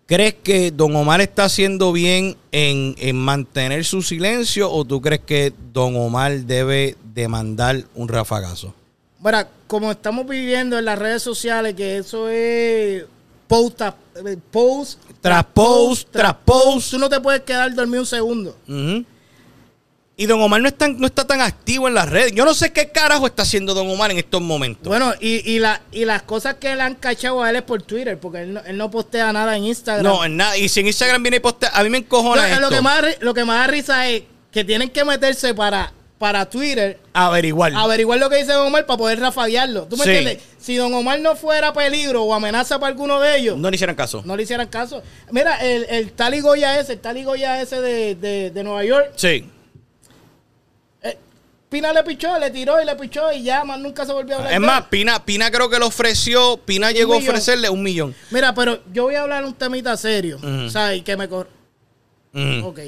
¿Crees que Don Omar está haciendo bien en, en mantener su silencio o tú crees que Don Omar debe demandar un rafagazo? Mira, como estamos viviendo en las redes sociales, que eso es post, eh, post Tras post, tras post. Tú no te puedes quedar dormido un segundo. Ujú. Y Don Omar no, es tan- no está tan activo en las redes. Yo no sé qué carajo está haciendo Don Omar en estos momentos. Bueno, y, y, la, y las cosas que le han cachado a él es por Twitter, porque él no, él no postea nada en Instagram. no, en nada. Y si en Instagram viene y postea, a mí me encojona Lo- esto. lo, que más, lo que más da risa es que tienen que meterse para, para Twitter Averiguar. averiguar lo que dice Don Omar para poder rafaguearlo. ¿Tú me Sí. entiendes? Si Don Omar no fuera peligro o amenaza para alguno de ellos, no, No le hicieran caso. le hicieran caso. Mira, el, el Tali Goya ese, el Tali Goya ese de, de, de Nueva York, Sí. Pina le pichó, le tiró y le pichó y ya más nunca se volvió a hablar. Es de más, él. Pina, Pina creo que le ofreció, Pina llegó a ofrecerle un millón. Mira, pero yo voy a hablar un temita serio, Ujú. ¿sabes? Que me cor-. Ok.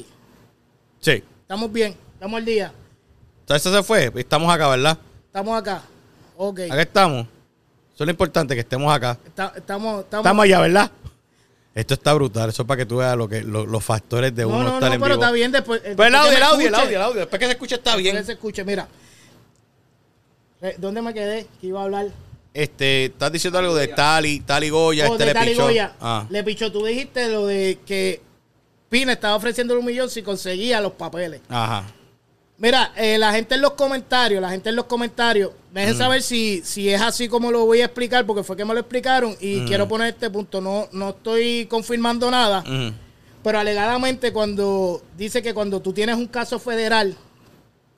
Sí. Estamos bien. Estamos al día. Entonces se fue. Estamos acá, ¿verdad? Estamos acá. Ok. Acá estamos. Eso es lo importante, que estemos acá. Está- estamos, estamos, Estamos allá, ¿verdad? Esto está brutal. Eso es para que tú veas lo que, lo- los factores de No, uno no, estar no, en pero vivo. está bien después. eh, Pues el después audio, que el audio, el audio, el audio. Después que se escuche está Después que bien. se escuche, mira. Eh, ¿Dónde me quedé? Que iba a hablar. Este, estás diciendo algo de Tali, Tali Goya, Oh, este de le Tali pichó. Goya. Ah. Le pichó. Tú dijiste lo de que Pina estaba ofreciéndole un millón si conseguía los papeles. Ajá. Mira, eh, la gente en los comentarios, la gente en los comentarios, dejen saber si, si es así como lo voy a explicar, porque fue que me lo explicaron y quiero poner este punto. No, no estoy confirmando nada, pero alegadamente cuando dice que cuando tú tienes un caso federal,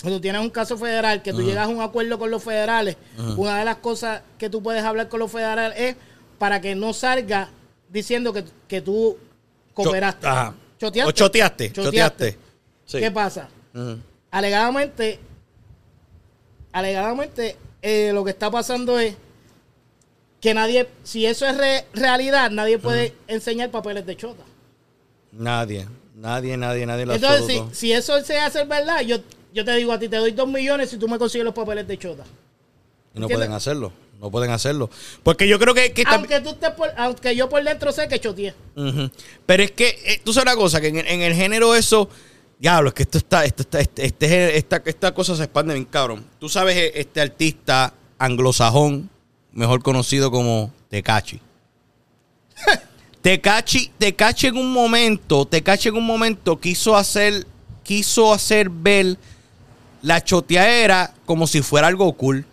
cuando tienes un caso federal, que tú llegas a un acuerdo con los federales, una de las cosas que tú puedes hablar con los federales es para que no salga diciendo que, que tú cooperaste. Cho- Ajá. ¿Choteaste? O choteaste. Choteaste. Choteaste. Sí. ¿Qué pasa? Alegadamente, alegadamente eh, lo que está pasando es que nadie, si eso es re- realidad, nadie puede enseñar papeles de chota. Nadie. Nadie, nadie, nadie. lo Entonces, si, si eso se hace verdad, yo, yo te digo a ti, te doy dos millones si tú me consigues los papeles de chota. Y no ¿entiendes? pueden hacerlo. No pueden hacerlo. Porque yo creo que... Aunque tú estés por- aunque yo por dentro sé que choteé. Pero es que, eh, tú sabes una cosa, que en, en el género eso, diablo, es que esto está, esto está, este, este- esta, esta cosa se expande bien cabrón. Tú sabes, eh, este artista anglosajón, mejor conocido como Tecachi. Tecachi, Tecachi en un momento, Tecachi en un momento quiso hacer, quiso hacer ver la choteadera como si fuera algo cool.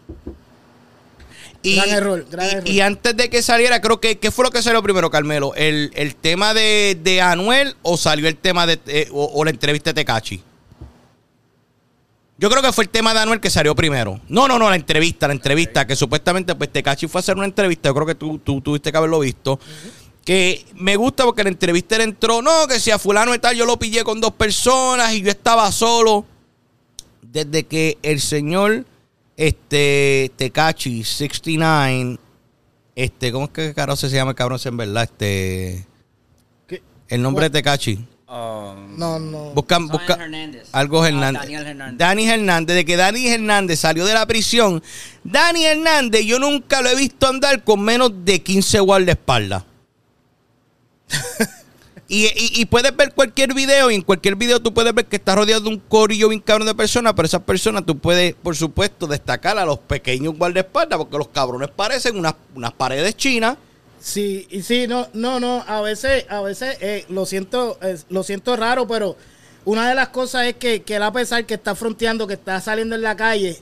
Gran error, gran y- error. y antes de que saliera, creo que, ¿qué fue lo que salió primero, Carmelo? ¿El, el tema de, de Anuel o salió el tema de, eh, o, o la entrevista de Tecachi? Yo creo que fue el tema de Anuel que salió primero. No, no, no, la entrevista, la entrevista, que supuestamente pues Tecachi fue a hacer una entrevista, yo creo que tú, tú tuviste que haberlo visto. Que me gusta porque la entrevista él entró, no, que si a fulano y tal, yo lo pillé con dos personas y yo estaba solo. Desde que el señor este Tecachi 69 este cómo es que carajo se llama el cabrón en verdad este ¿Qué? el nombre de Tecachi Um, No, no. buscan busca Hernández. algo Ah, Hernández Daniel Hernández. Dani Hernández de que Dani Hernández salió de la prisión Dani Hernández yo nunca lo he visto andar con menos de 15 guardaespaldas Y, y, y puedes ver cualquier video y en cualquier video tú puedes ver que está rodeado de un corillo bien cabrón de personas, pero esas personas tú puedes, por supuesto, destacar a los pequeños guardaespaldas porque los cabrones parecen unas, unas paredes chinas. Sí, y sí, no, no, no, a veces, a veces eh, lo siento, eh, lo siento raro, pero una de las cosas es que, que él a pesar que está fronteando, que está saliendo en la calle,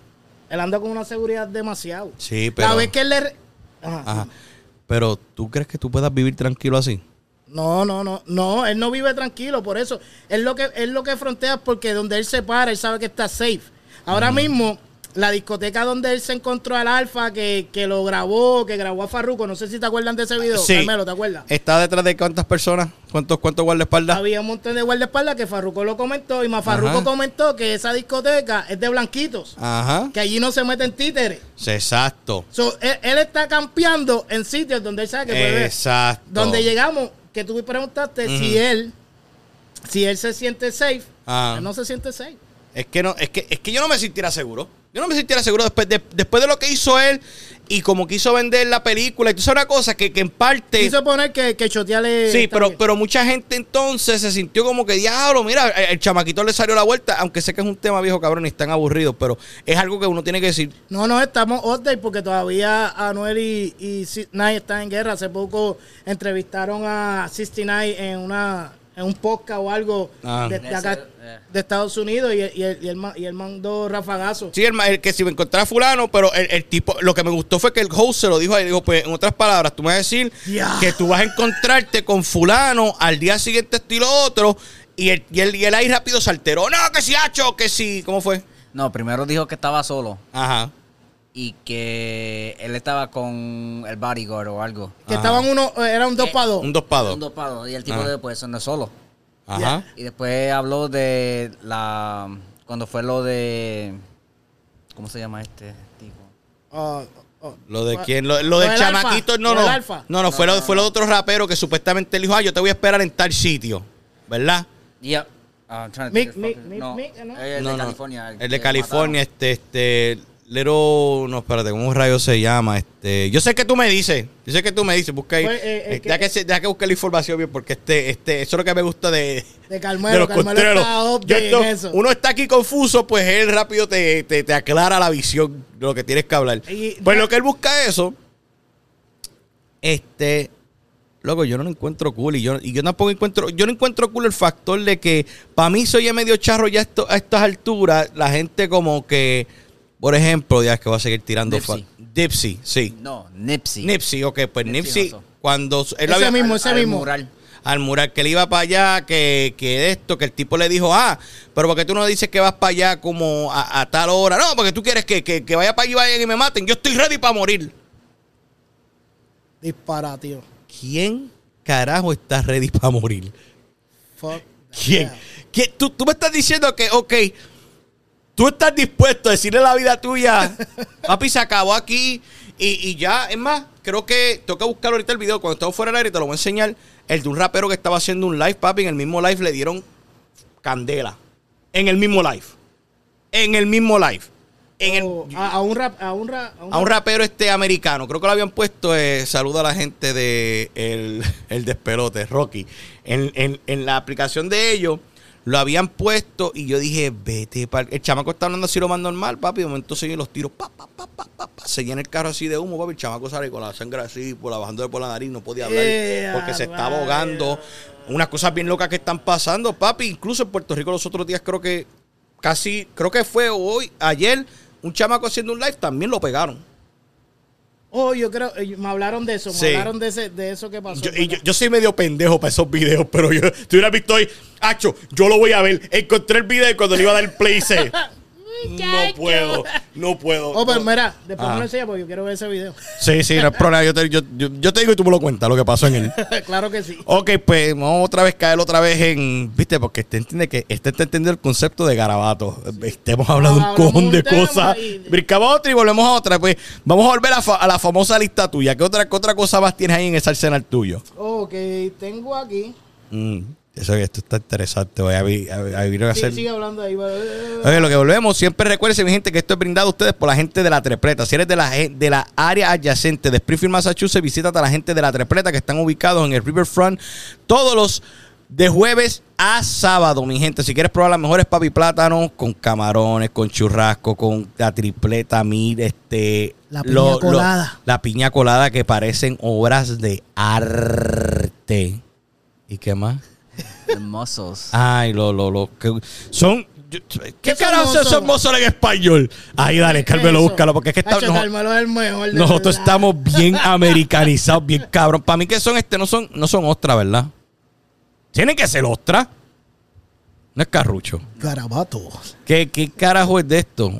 él anda con una seguridad demasiado. Sí, pero... La vez que él le... Ajá. Ajá. Pero ¿tú crees que tú puedas vivir tranquilo así? No, no, no, no, él no vive tranquilo, por eso. Él lo que, él lo que frontea es porque donde él se para, él sabe que está safe. Ahora mismo, la discoteca donde él se encontró al Alfa, que, que lo grabó, que grabó a Farruko, no sé si te acuerdan de ese video, Sí. Carmelo, ¿te acuerdas? ¿Está detrás de cuántas personas? ¿Cuántos, cuántos guardaespaldas? Había un montón de guardaespaldas que Farruko lo comentó y más Farruko Ajá. comentó que esa discoteca es de blanquitos, Ajá. que allí no se meten títeres. Exacto. So, él, él está campeando en sitios donde él sabe que puede ver. Exacto. Donde llegamos, que tú me preguntaste si él, si él se siente safe, Ah. él no se siente safe. Es que no, es que, es que yo no me sintiera seguro. Yo no me sintiera seguro después de, después de lo que hizo él y como quiso vender la película. Y tú sabes una cosa que, que en parte. Quiso poner que, que choteale. Sí, pero, bien. pero mucha gente entonces se sintió como que, diablo, mira, el, chamaquito le salió la vuelta, aunque sé que es un tema viejo cabrón y están aburridos, pero es algo que uno tiene que decir. No, no, estamos update porque todavía Anuel y, y 69 están en guerra. Hace poco entrevistaron a 69 en una en un podcast o algo Ah. de, de acá, Ese, eh. de Estados Unidos y, y, él, y, él, y él mandó rafagazo. Sí, el, que si me encontrara fulano, pero el, el tipo, lo que me gustó fue que el host se lo dijo ahí, dijo, pues en otras palabras, tú me vas a decir que tú vas a encontrarte con fulano al día siguiente estilo otro, y el, y el, y el ahí rápido se alteró, no, que si hacho, que si, ¿cómo fue? No, primero dijo que estaba solo Ajá. Y que él estaba con el bodyguard o algo. Que Ajá. estaban uno, era un dos Eh, para dos. Un dos para Un dos. dopado. Y el tipo Ah. de pues no es solo. Ajá. Y después habló de la cuando fue lo de ¿cómo se llama este tipo? Ah, ah. Lo de quién, lo, lo del chamaquito, Alfa, no, no. Alfa. No, no, fue, lo, fue lo de otro rapero que supuestamente le dijo, ah, yo te voy a esperar en tal sitio, ¿verdad? Yeah. Uh, Mick, Mick, Mick, no, Mick, ¿no? eh, El No, de no. California. El de que California, mataron. este, este, Lero, no, espérate, ¿cómo un rayo se llama? Este, yo sé que tú me dices, yo sé que tú me dices, busca ahí, Pues, eh, eh, eh, deja que, deja que busque la información bien, porque este, este, eso es lo que me gusta de, De de Carmelo, los Carmelo contreros. está Yo update esto- en eso. uno está aquí confuso, pues él rápido te, te, te aclara la visión de lo que tienes que hablar. Y- pues lo que él busca eso, este, loco, yo no lo encuentro cool y yo, y yo tampoco encuentro, yo no encuentro cool el factor de que para mí soy medio charro ya esto, a estas alturas, la gente como que, por ejemplo, ya es que voy a seguir tirando Dipsy. Dipsy, sí. No, Nipsey. Nipsey, ok, pues Nipsey cuando él Ese había- mismo, ese al mismo. mural. al mural que él iba para allá, que, que esto, que el tipo le dijo, ah, pero porque tú no dices que vas para allá como a, a tal hora, no, porque tú quieres que, que, que vaya para allí vayan y me maten, yo estoy ready para morir. Dispara, tío. ¿Quién carajo está ready para morir? Fuck. ¿Quién? ¿Quién? ¿Tú, tú me estás diciendo que, ok, tú estás dispuesto a decirle la vida tuya, papi, se acabó aquí. Y, y ya, es más, creo que tengo que buscar ahorita el video, cuando estamos fuera del aire te lo voy a enseñar, el de un rapero que estaba haciendo un live, papi, en el mismo live le dieron candela, en el mismo live, en el mismo live, en el, Oh, a, a un rap, a un rap, a un rapero este americano. Creo que lo habían puesto, eh, saluda a la gente de el, el despelote, Rocky. En, en- en la aplicación de ellos lo habían puesto y yo dije, vete pa'l-". El chamaco está hablando así lo más normal, papi. De momento se oyen los tiros, pa, pa, pa, pa, pa, pa. se llena el carro así de humo, papi. El chamaco sale con la sangre así, por la bajándole por la nariz, no podía hablar Eh, porque se está vaya. ahogando. Unas cosas bien locas que están pasando, papi. Incluso en Puerto Rico los otros días creo que casi, creo que fue hoy, ayer, un chamaco haciendo un live también lo pegaron. Oh, yo creo, eh, me hablaron de eso, Sí. me hablaron de, ese, de eso que pasó. Yo, y yo, yo soy medio pendejo para esos videos, pero yo, tú hubieras visto hoy, Hacho, yo lo voy a ver. Encontré el video y cuando le iba a dar el play, hice, no puedo, no puedo. Oh, pero No. mira, después Ah. me lo enseña porque yo quiero ver ese video. Sí, sí, no es problema. Yo te, yo, yo- yo te digo y tú me lo cuentas lo que pasó en él. claro que sí. Ok, pues vamos otra vez caer otra vez en, viste, porque este entiende que este está entendiendo el concepto de garabato. Estemos hablando un Ah, Hablamos cojón un de cosas. y- Brincamos otra y volvemos a otra. Pues vamos a volver a, fa- a la famosa lista tuya. ¿Qué otra, qué otra cosa más tienes ahí en ese arsenal tuyo? Ok, tengo aquí. Mm, eso esto está interesante. Voy a, vi- a, a vivir a Sí, hacer. sigue hablando ahí. Oye, lo que volvemos, siempre recuerden, mi gente, que esto es brindado a ustedes por la gente de la Trepleta. Si eres de la, de la área adyacente de Springfield, Massachusetts, visítate a la gente de la Trepleta que están ubicados en el Riverfront todos los de jueves a sábado, mi gente. Si quieres probar las mejores papi plátanos con camarones, con churrasco, con la tripleta, mil, este... La piña colada. la piña colada que parecen obras de arte. ¿Y qué más? The muscles. Ay, lo, lo, lo. Que son. ¿Qué, ¿Qué son carajo son esos mozos en español? Ahí, dale, Carmelo, Eso. búscalo, porque es que está- Hacho, no- Carmelo es el mejor. de nosotros verdad. estamos bien americanizados, bien cabrón. Para mí que son este, no son, no son ostras, ¿verdad? Tienen que ser ostras. No es carrucho. Garabato. ¿Qué, qué carajo es de esto?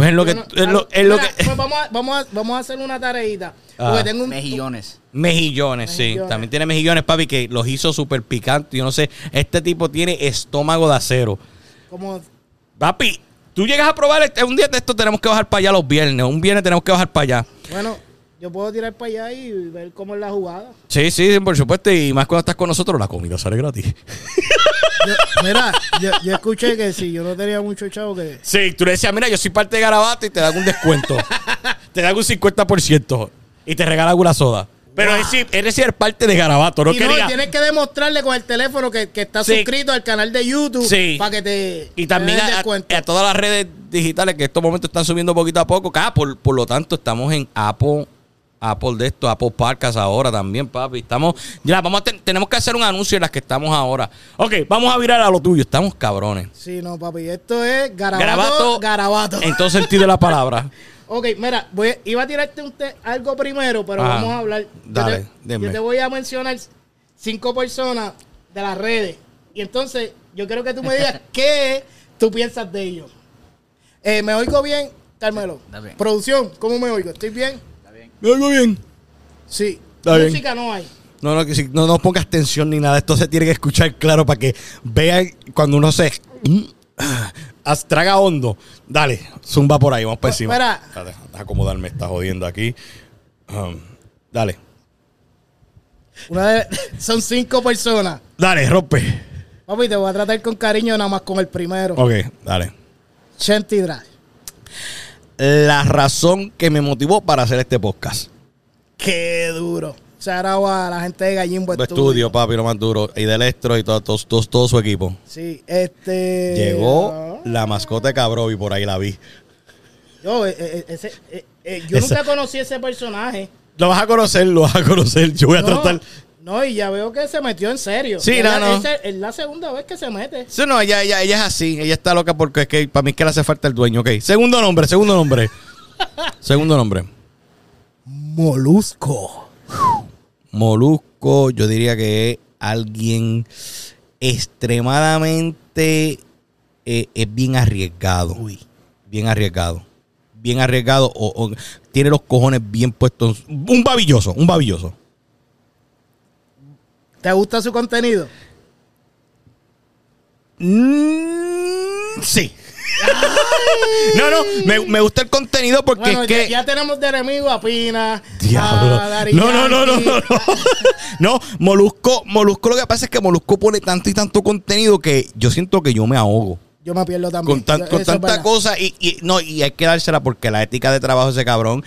Pues en lo que. Yo no- en lo, en lo Mira, que pues vamos, a, vamos, a, vamos a hacer una tareita. Ah. Porque tengo un. Mejillones. Mejillones, sí. También tiene mejillones, papi, que los hizo súper picantes. Yo no sé, este tipo tiene estómago de acero. Como, Papi, tú llegas a probar este, un día de esto tenemos que bajar para allá los viernes. Un viernes tenemos que bajar para allá. bueno, yo puedo tirar para allá y ver cómo es la jugada. Sí, sí, por supuesto. Y más cuando estás con nosotros, la comida sale gratis. Yo- mira, yo, yo escuché que si yo no tenía mucho chavo que. Sí, tú le decías, mira, yo soy parte de Garabato y te dan un descuento. te dan un 50% y te regalan una soda. Pero es decir, eres parte de Garabato, no y no, quería. tienes que demostrarle con el teléfono que, que estás Sí. suscrito al canal de YouTube Sí. para que te. Y también te a, a todas las redes digitales que en estos momentos están subiendo poquito a poco. Ah, por, por lo tanto, estamos en Apple, Apple de esto, Apple Podcast ahora también, papi. Estamos, ya, vamos a ten- tenemos que hacer un anuncio en las que estamos ahora. Ok, vamos a virar a lo tuyo. Estamos cabrones. Sí, no, papi. Esto es garabato. Garabato. Garabato. En todo sentido de la palabra. Ok, mira, voy, iba a tirarte un te- algo primero, pero vamos a hablar. Yo Dale, te- dime. Yo te voy a mencionar cinco personas de las redes. Y entonces, yo quiero que tú me digas qué tú piensas de ellos. Eh, ¿Me oigo bien, Carmelo? Está bien. Producción, ¿cómo me oigo? ¿Estoy bien? ¿Me oigo bien? Sí. Está bien. Música no hay. No, no, que no, no pongas tensión ni nada. Esto se tiene que escuchar claro para que vean cuando uno se as- traga hondo. Dale, zumba por ahí, vamos para encima. Espera. Deja acomodarme, está jodiendo aquí. Um, dale. Una de- son cinco personas. Dale, rompe. Papi, te voy a tratar con cariño nada más con el primero. Ok, dale. Drive. La razón que me motivó para hacer este podcast. Qué duro. Out a la gente de Gallimbo Tu Estudio. estudio, papi, lo más duro. Y de Electro y todo, todo, todo, todo su equipo. Sí, este. Llegó la mascota de Cabro y por ahí la vi. Yo, eh, eh, ese, eh, eh, yo Esa- nunca conocí ese personaje. Lo vas a conocer, lo vas a conocer. Yo voy a no, tratar. No, y ya veo que se metió en serio. Sí, es no, la, no. esa- Es la segunda vez que se mete. Sí, no, ella, ella, ella es así. Ella está loca porque es que para mí es que le hace falta el dueño. Ok. Segundo nombre, segundo nombre. segundo nombre. Molusco. Molusco, yo diría que es alguien extremadamente eh, es bien arriesgado. Bien arriesgado. Bien arriesgado. O, o tiene los cojones bien puestos. Un babilloso, un babilloso. ¿Te gusta su contenido? Mm, sí. no, no, me, me gusta el contenido porque Bueno, es que. ya tenemos de enemigo a Pina. Diablo. a No, no, no, no, no, no. No, Molusco, Molusco lo que pasa es que Molusco pone tanto y tanto contenido que yo siento que yo me ahogo. Yo me pierdo también. Con, tan- con tanta cosa y, y- no, y hay que dársela porque la ética de trabajo de ese cabrón,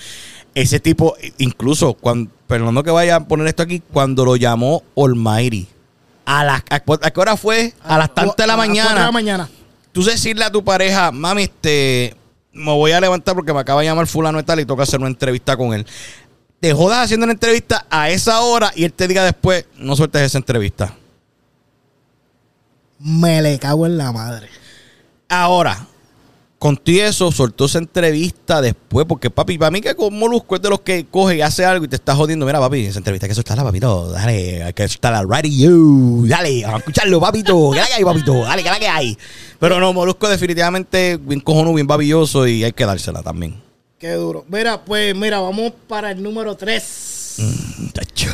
ese tipo, incluso, cuando, perdonando que vaya a poner esto aquí, cuando lo llamó Almighty, a, las a, ¿a qué hora fue? A las tantas de la A las de mañana. la mañana. Tú decirle a tu pareja, mami, este, me voy a levantar porque me acaba de llamar fulano y tal y toca hacer una entrevista con él. Te jodas haciendo una entrevista a esa hora y él te diga después, no sueltes esa entrevista. Me le cago en la madre. Ahora, contigo eso, soltó esa entrevista después, porque papi, para mí que con Molusco es de los que coge y hace algo y te está jodiendo. Mira, papi, esa entrevista hay que soltarla, papito. Dale, hay que soltarla radio. Dale, vamos a escucharlo, papito. ¿Qué la que hay, papito? Dale, ¿qué la que hay? Pero no, Molusco definitivamente bien cojonudo, bien babilloso y hay que dársela también. Qué duro. Mira, pues mira, vamos para el número 3. Tacho.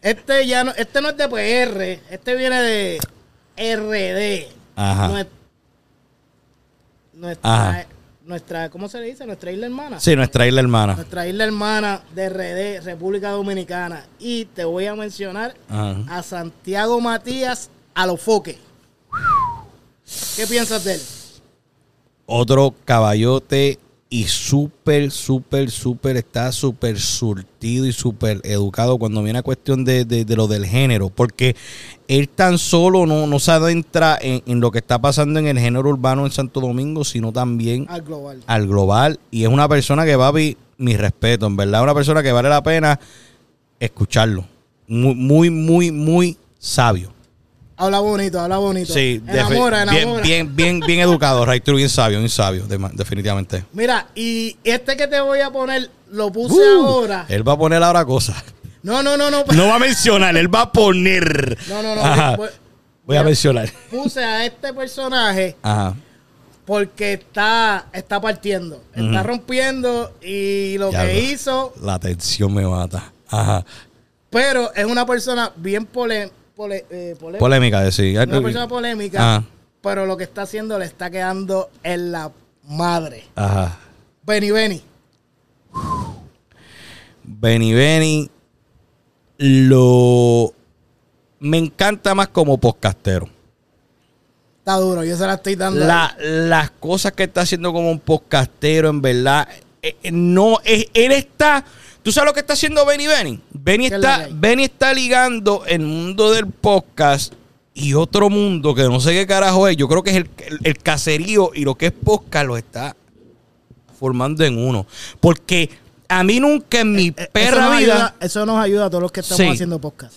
Este ya no, este no es de PR, este viene de RD. Ajá. Nues- Nuestra, Ajá. nuestra, ¿cómo se le dice? Nuestra isla hermana. Sí, nuestra isla hermana. Nuestra isla hermana de RD, República Dominicana. Y te voy a mencionar Ajá. a Santiago Matías Alofoque. ¿Qué piensas de él? otro caballote y súper, súper, súper, está súper surtido y súper educado cuando viene a cuestión de, de- de lo del género, porque él tan solo no, no se adentra en, en lo que está pasando en el género urbano en Santo Domingo, sino también Al global. al global. Y es una persona que, papi, mi respeto, en verdad, una persona que vale la pena escucharlo. Muy, muy, muy, muy sabio. Habla bonito, habla bonito. Sí, enamora, defi- enamora. Bien, bien, bien, bien educado, Raitu, bien sabio, bien sabio, de- definitivamente. Mira, y este que te voy a poner, lo puse Uh, ahora. Él va a poner ahora cosas. No, no, no, no. No va a mencionar, él va a poner. No, no, no. Ajá. pues, Voy a mencionar. Puse a este personaje Ajá. porque está, está partiendo. Está rompiendo y lo Ya que hizo, La tensión me mata. Ajá. pero es una persona bien pole, pole- eh, polémica. Polémica, decir. Una persona polémica, Ajá. pero lo que está haciendo le está quedando en la madre. Ajá. Benny Benny. Benny Benny lo. Me encanta más como podcastero. Está duro, yo se la estoy dando. La- las cosas que está haciendo como un podcastero, en verdad, eh, eh, no, es- él está, ¿tú sabes lo que está haciendo Benny Benny? Benny ¿Qué es lo que está? Benny está ligando el mundo del podcast y otro mundo que no sé qué carajo es, yo creo que es el, el- el caserío y lo que es podcast lo está formando en uno, porque a mí nunca en mi Eh, eso perra vida... ayuda- eso nos ayuda a todos los que estamos Sí. haciendo podcast.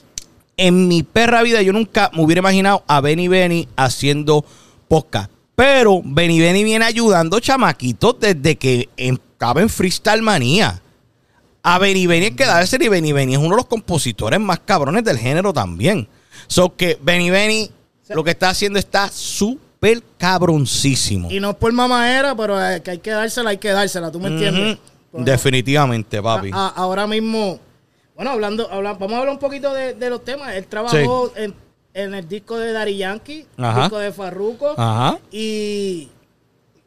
en mi perra vida yo nunca me hubiera imaginado a Benny Benny haciendo podcast. Pero Benny Benny viene ayudando chamaquitos desde que estaba en Freestyle Manía. A Benny Benny hay que darse y Benny Benny es uno de los compositores más cabrones del género también. So que Benny Benny lo que está haciendo está súper cabroncísimo. Y no es por mamadera, pero eh, que hay que dársela, hay que dársela, ¿tú me entiendes? Ujú. Definitivamente, papi. a- a- ahora mismo, bueno, hablando, habla- vamos a hablar un poquito de, de los temas. Él trabajó en, en el disco de Daddy Yankee, el Ajá. disco de Farruko, Ajá. y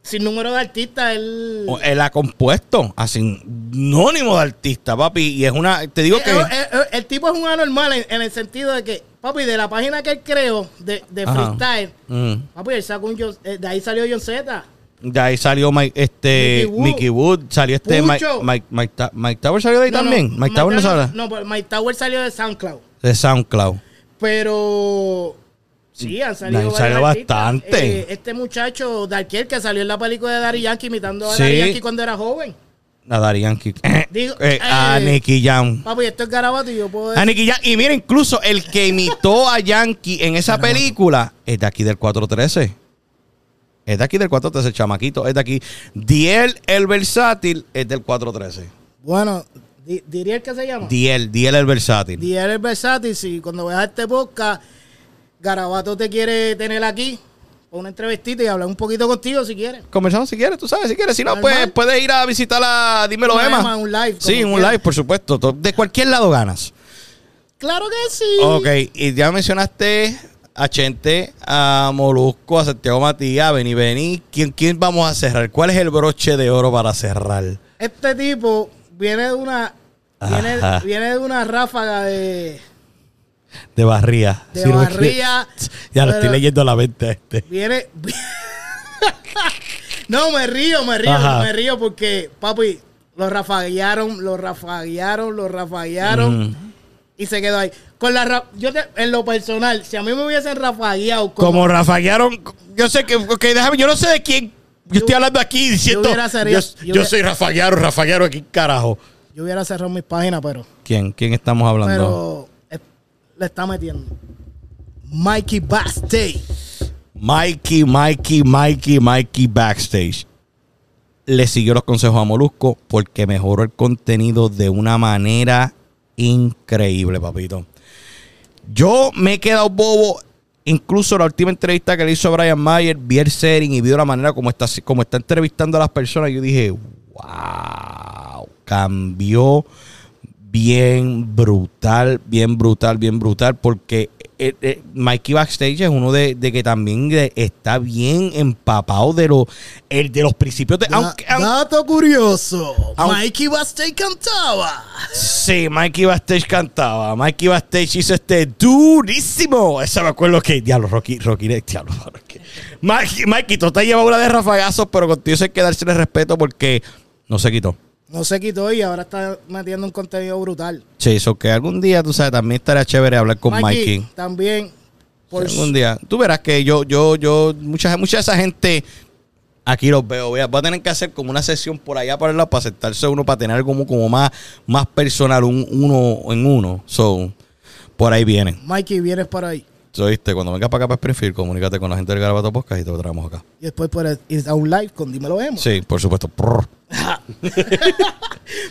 sin número de artistas, él... Él ha compuesto a sinónimo de artista, papi. Y es una. Te digo Eh, que. eh, eh, el tipo es un anormal en, en el sentido de que, papi, de la página que él creó, de, freestyle, Mm. papi, él sacó un... De ahí salió John Z. De ahí salió Mike, este, Mickey Wood. Mickey Wood, salió este Mike. Mike, Mike, Mike Tower salió de ahí No, no, también. Mike, Tower no Tower- sale No, pero Mike Tower salió de SoundCloud. de SoundCloud. Pero sí, han salido, salió artistas. bastante. Eh, este muchacho, Darkiel, que salió en la película de Daddy Yankee imitando a Sí. Daddy Yankee cuando era joven. A Daddy Yankee. Digo, Eh, a eh, Nicky Jam. Papi, esto es garabato y yo puedo A decir. Nicky Jam. Y mira, incluso el que imitó a Yankee en esa película es de aquí del 413. Es de aquí del 413, el chamaquito. Es de aquí. Diel el versátil es del 413. Bueno, di- diría el que se llama. Diel, Diel el versátil. Diría el versátil. Si cuando veas este podcast, Garabato te quiere tener aquí, una entrevistita y hablar un poquito contigo si quieres. Conversamos si quieres, tú sabes, si quieres. Si no, Normal. pues puedes ir a visitar a Dímelo Emma. Emma, un live, Sí, un quieras. live, por supuesto. To- De cualquier lado ganas. Claro que sí. Ok, y ya mencionaste a Chente, a Molusco, a Santiago Matías, a Beni Beni. ¿Quién, ¿Quién vamos a cerrar? ¿Cuál es el broche de oro para cerrar? Este tipo viene de una. Viene, viene de una ráfaga de. De barría. De no me barría, Ya lo estoy leyendo a la mente este. Viene. no, me río, me río, Ajá. me río porque, papi, lo rafaguearon, lo rafaguearon, lo rafaguearon y se quedó ahí. Con la yo te- en lo personal, si a mí me hubiesen rafagueado como, Como rafaguearon, yo sé que, ok, déjame, yo no sé de quién. Yo estoy hablando aquí diciendo. yo soy rafaguero, rafaguero aquí, carajo. yo hubiera cerrado mis páginas, pero, ¿Quién? ¿Quién estamos hablando? pero le está metiendo. Mikey Bastey. Mikey, Mikey, Mikey, Mikey backstage. Le siguió los consejos a Molusco porque mejoró el contenido de una manera increíble, papito. Yo me he quedado bobo. Incluso la última entrevista que le hizo a Brian Mayer, vi el setting y vi la manera como está, como está entrevistando a las personas. Yo dije, wow, cambió bien brutal, bien brutal, bien brutal, porque eh, eh, Mikey Backstage es uno de, de que también de- está bien empapado de, lo, el, de los principios de... Da- aunque- dato curioso. Aunque- Mikey Bastey cantaba. sí, Mikey Backstage cantaba. Mikey Backstage hizo este durísimo. Esa me acuerdo que... Diablo, Rocky, Rocky, diablo. Rocky. Mikey, Mikey, tú te has llevado una de rafagazos, pero contigo hay que darse el respeto porque no se quitó. No se quitó y ahora está metiendo un contenido brutal. Sí, eso que algún día, tú sabes, también estaría chévere hablar con Mikey. También. Por algún día. Tú verás que yo, yo, yo, mucha, mucha de esa gente aquí los veo. Voy a, voy a tener que hacer como una sesión por allá para, para sentarse uno, para tener como, como más, más personal, un, uno en uno. So, por ahí viene. Mikey, vienes para ahí. So, ¿viste? Cuando vengas para acá para Springfield, comunícate con la gente del Garabato Podcast y te lo traemos acá. Y después puedes ir a un live con Dímelo Vemos. Sí, por supuesto.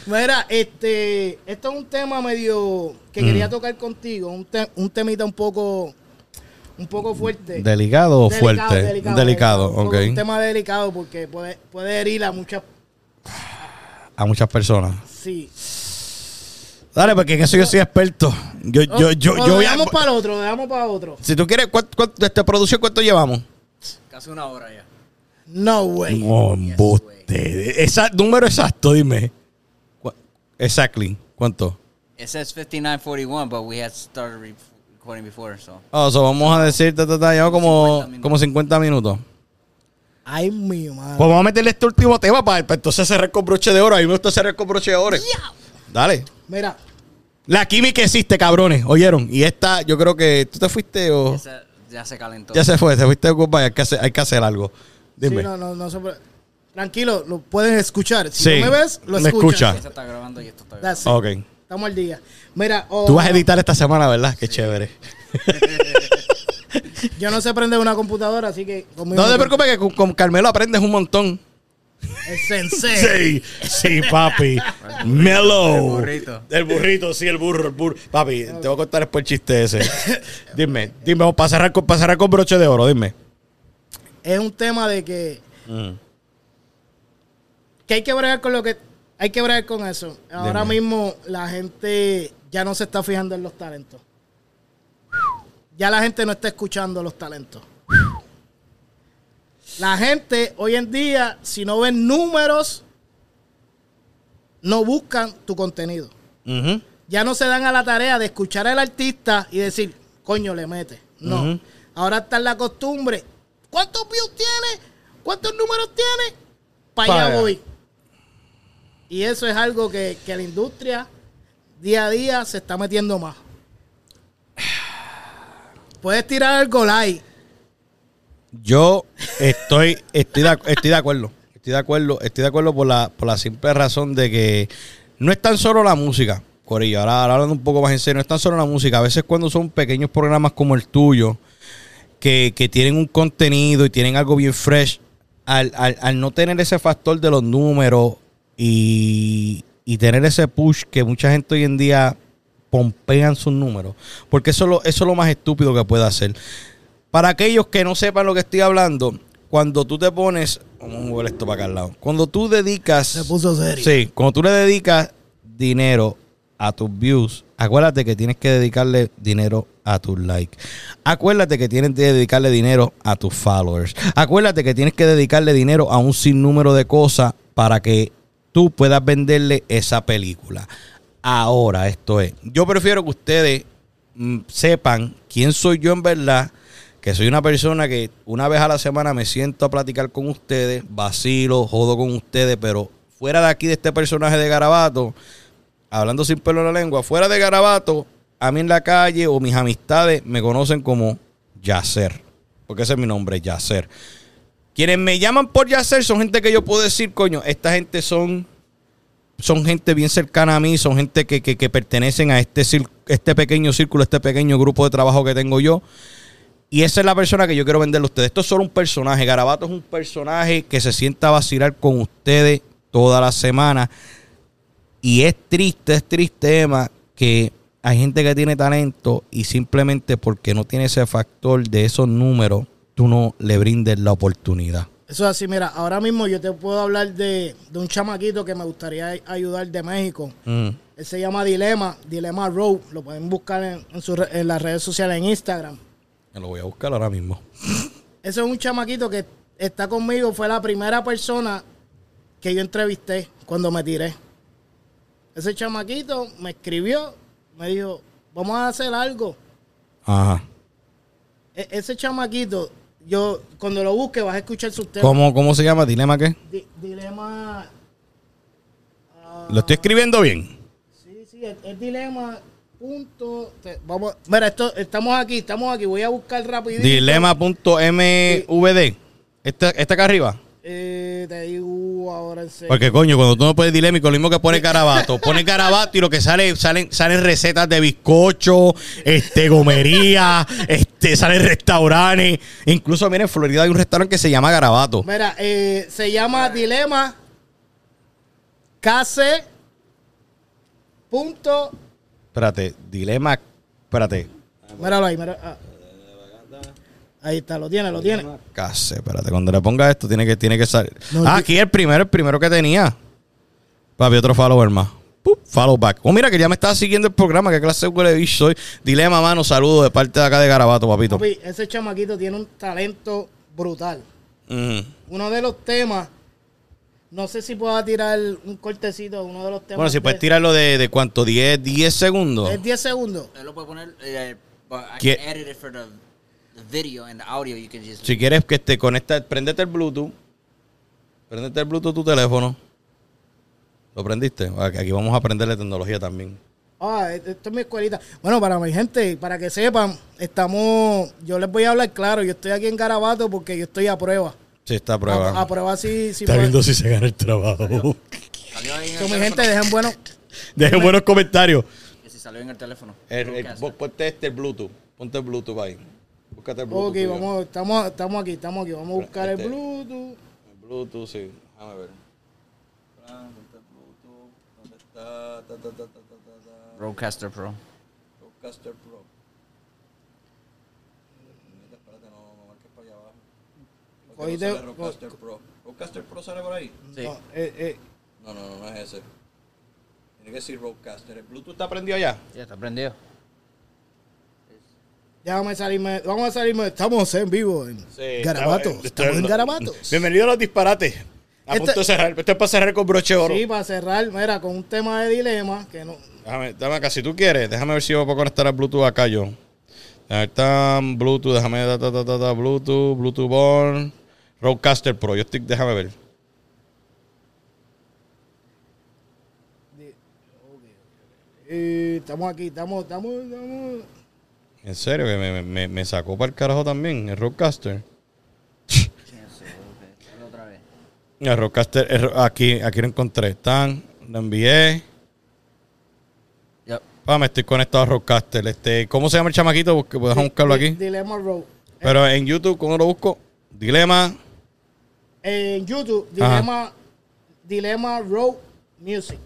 Mira, este, esto es un tema medio que Mm. quería tocar contigo, un, te- un temita un poco, un poco fuerte. ¿Delicado o fuerte? delicado, Delicado, un ok. Un tema delicado porque puede, puede herir a muchas, A muchas personas. sí. Dale, porque en eso yo soy experto. Yo, yo, yo, O yo a- dejamos para el otro, lo dejamos para otro. Si tú quieres, ¿cuánto, cuánto- de esta producción, ¿cuánto llevamos? Casi una hora ya. No way. No, embuste. Esa, número exacto, dime. Exactly. ¿Cuánto? It says 5941, but we had started re- recording before, so. Oh, so vamos a decir, ta, ta, ta, llevamos como, 50 minutos. como 50 minutos. Ay, mi madre. Pues vamos a meterle este último tema para, para entonces cerrar con broche de oro. A mí me gusta cerrar con broche de oro. Dale. Mira, La química existe, cabrones. ¿Oyeron? Y esta, yo creo que tú te fuiste o... Ya se calentó. Ya se fue, te fuiste Goodbye. Hay que hacer, hay que hacer algo. Dime. sí, no, no, no se puede- Tranquilo, lo pueden escuchar. Si Sí, no me ves, lo me escuchas. escucha. Esa está grabando y esto está That's grabando. it. Ok. Estamos al día. Mira, oh, Tú vas a editar esta semana, ¿verdad? Qué chévere. yo no sé prender una computadora, así que conmigo No te preocupes que con, con Carmelo aprendes un montón. El sensei. Sí, sí, papi. Mellow. El burrito. El burrito, sí, el burro, el burro. Papi, te voy a contar después el chiste ese. dime, dime, vamos para cerrar, con, para cerrar con broche de oro, dime. Es un tema de que, Mm. que hay que bregar con lo que hay que bregar con eso. Ahora Dime. mismo la gente ya no se está fijando en los talentos. Ya la gente no está escuchando los talentos. La gente hoy en día, si no ven números, no buscan tu contenido. Ya no se dan a la tarea de escuchar al artista y decir, coño, le mete. No. Ahora está en la costumbre. ¿Cuántos views tiene? ¿Cuántos números tiene? Para Pa' allá allá. voy. Y eso es algo que, que la industria día a día se está metiendo más. Puedes tirar algo like. Yo estoy, estoy, de, estoy de acuerdo. Estoy de acuerdo, estoy de acuerdo por la, por la simple razón de que no es tan solo la música, Corillo. Ahora, hablando un poco más en serio, no es tan solo la música. A veces cuando son pequeños programas como el tuyo, que, que tienen un contenido y tienen algo bien fresh, al, al- al no tener ese factor de los números y, y tener ese push que mucha gente hoy en día pompean sus números, porque eso, es lo- eso es lo más estúpido que puede hacer. Para aquellos que no sepan lo que estoy hablando, cuando tú te pones, vamos a mover esto para acá al lado, cuando tú dedicas, Se puso serio. sí, cuando tú le dedicas dinero a tus views, acuérdate que tienes que dedicarle dinero a tus likes. Acuérdate que tienes que dedicarle dinero a tus followers. Acuérdate que tienes que dedicarle dinero a un sinnúmero de cosas para que tú puedas venderle esa película. Ahora, esto es, yo prefiero que ustedes mm, sepan quién soy yo en verdad, que soy una persona que una vez a la semana me siento a platicar con ustedes, vacilo, jodo con ustedes, pero fuera de aquí de este personaje de Garabato, hablando sin pelo en la lengua, fuera de Garabato, a mí en la calle o mis amistades me conocen como Yacer, porque ese es mi nombre, Yacer. Quienes me llaman por Yacer son gente que yo puedo decir, coño, esta gente son son gente bien cercana a mí, son gente que, que- pertenecen a este, este pequeño círculo, este pequeño grupo de trabajo que tengo yo. Y esa es la persona que yo quiero venderle a ustedes. Esto es solo un personaje. Garabato es un personaje que se sienta a vacilar con ustedes toda la semana. Y es triste, es triste, Emma, que hay gente que tiene talento y simplemente porque no tiene ese factor de esos números, tú no le brindes la oportunidad. Eso es así, mira, ahora mismo yo te puedo hablar de, de un chamaquito que me gustaría ayudar de México. Mm. Él se llama Dilema, Dilema Row. Lo pueden buscar en, en su re- en las redes sociales, en Instagram. Me lo voy a buscar ahora mismo. Ese es un chamaquito que está conmigo. Fue la primera persona que yo entrevisté cuando me tiré. Ese chamaquito me escribió, me dijo, vamos a hacer algo. Ajá. E- ese chamaquito, yo cuando lo busque vas a escuchar sus temas. ¿Cómo, ¿Cómo se llama? ¿Dilema qué? Di- dilema... ¿Lo estoy escribiendo bien? Sí, sí, el, el dilema... Punto, te- vamos, mira, esto, estamos aquí, estamos aquí, voy a buscar rapidito. Dilema.mvd. Esta, esta acá arriba. Eh, te digo ahora en serio. Porque coño, cuando tú no puedes dilémico, lo mismo que pone carabato. Pone carabato y lo que sale, salen, salen recetas de bizcocho, este, gomería, este, salen restaurantes. Incluso, miren, en Florida hay un restaurante que se llama Garabato. Mira, eh, se llama Dilema KC. Punto. Espérate, dilema, espérate. Míralo ahí, mira. ah. Ahí está, lo tiene, lo tiene. Case, espérate, cuando le ponga esto tiene que, tiene que salir. No, ah, aquí el primero, el primero que tenía. Papi, otro follower más. Pup, follow back. Oh, mira que ya me estaba siguiendo el programa. ¿Qué clase de huele bicho soy? Dilema, mano, saludos de parte de acá de Garabato, papito. Papi, ese chamaquito tiene un talento brutal. Uno de los temas, no sé si pueda tirar un cortecito de uno de los temas. Bueno, si de- puedes tirarlo de, de cuánto, 10, 10 segundos. Es 10 segundos. Él lo puede poner, eh, but I ¿Qué? can edit it for the, the video and the audio. You can just. Si quieres que te conecta, prendete el Bluetooth. Prendete el Bluetooth tu teléfono. ¿Lo prendiste? Aquí vamos a aprenderle tecnología también. Ah, esto es mi escuelita. Bueno, para mi gente, para que sepan, estamos, yo les voy a hablar claro, yo estoy aquí en Garabato porque yo estoy a prueba. Sí, está a prueba. A, a prueba si, si está puede- viendo si se gana el trabajo. Salió ahí en el So, mi teléfono. gente, dejen bueno. Dejen buenos comentarios. Que si salió en el teléfono. El, el- vos ponte este el Bluetooth. Ponte el Bluetooth ahí. Búscate el Bluetooth. Ok, tuyo. vamos, estamos, estamos aquí, estamos aquí. Vamos a buscar el Este- Bluetooth. El Bluetooth, sí. Déjame ver. ¿dónde está el Bluetooth? ¿Dónde está? Ta, ta, ta, ta, ta, ta, ta. Roadcaster Pro. Rodecaster Pro. Mira, Espérate, no, no marques para allá abajo. ¿Por qué Cogiste- no sale Rodecaster Pro. ¿Rodecaster Pro sale por ahí? Sí. No, eh, eh, No, no, no, no es ese. Tiene que decir Rodecaster. ¿El Bluetooth está prendido allá? Ya está prendido. Déjame salirme. Vamos a salirme. Estamos en vivo en Sí, Garabato. estaba- Estamos en Garabatos. Bienvenido a los disparates. A Este- punto de cerrar. Esto es para cerrar con broche de oro. Sí, para cerrar, mira, con un tema de dilema que no. Déjame, déjame acá, si tú quieres, déjame ver si yo puedo conectar al Bluetooth acá yo. Ahí está Bluetooth, déjame ta, ta, ta, Bluetooth, Bluetooth Born, Roadcaster Pro. Yo estoy, déjame ver. Eh, estamos aquí, estamos, estamos, estamos. En serio, que me, me, me sacó para el carajo también, el Roadcaster. Otra vez. El Roadcaster, el aquí, aquí lo encontré. Están, lo envié. Yep. Ah, me estoy conectado a Roadcaster. Este, ¿Cómo se llama el chamaquito? Busque- Déjame buscarlo aquí. Dilema Road. Pero en YouTube, ¿cómo lo busco? Dilema. En YouTube, Dilema, Dilema Road Music.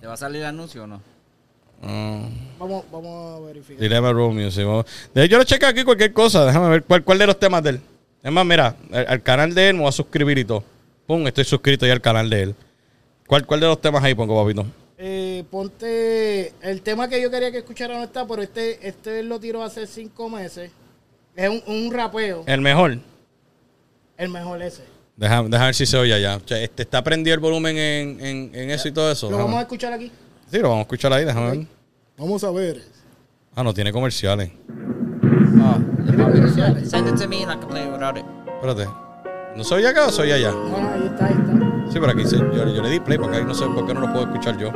¿Te va a salir el anuncio o no? ah, Vamos, vamos a verificar. Dilema Road Music. Vamos- Yo lo checo aquí cualquier cosa. Déjame ver cuál, cuál de los temas de él. Es más, mira, al, al canal de él me voy a suscribir y todo. Pum, estoy suscrito ya al canal de él. ¿Cuál, cuál de los temas ahí pongo, papito? Eh, ponte. El tema que yo quería que escucharan no está, pero este, este lo tiró hace cinco meses. Es un, un rapeo. El mejor. El mejor ese. Déjame, déjame ver si se oye allá. O sea, este, ¿Está prendido el volumen en, en, en eso y todo eso? Lo Déjame- vamos a escuchar aquí. Sí, lo vamos a escuchar ahí, déjame ver. Vamos a ver. Ah, no tiene comerciales. Oh, Send it to me and I can play without it. Espérate. ¿No soy acá o soy allá? No, no, ahí está, ahí está. Sí, pero aquí se- yo, yo le di play porque ahí no sé por qué no lo puedo escuchar yo.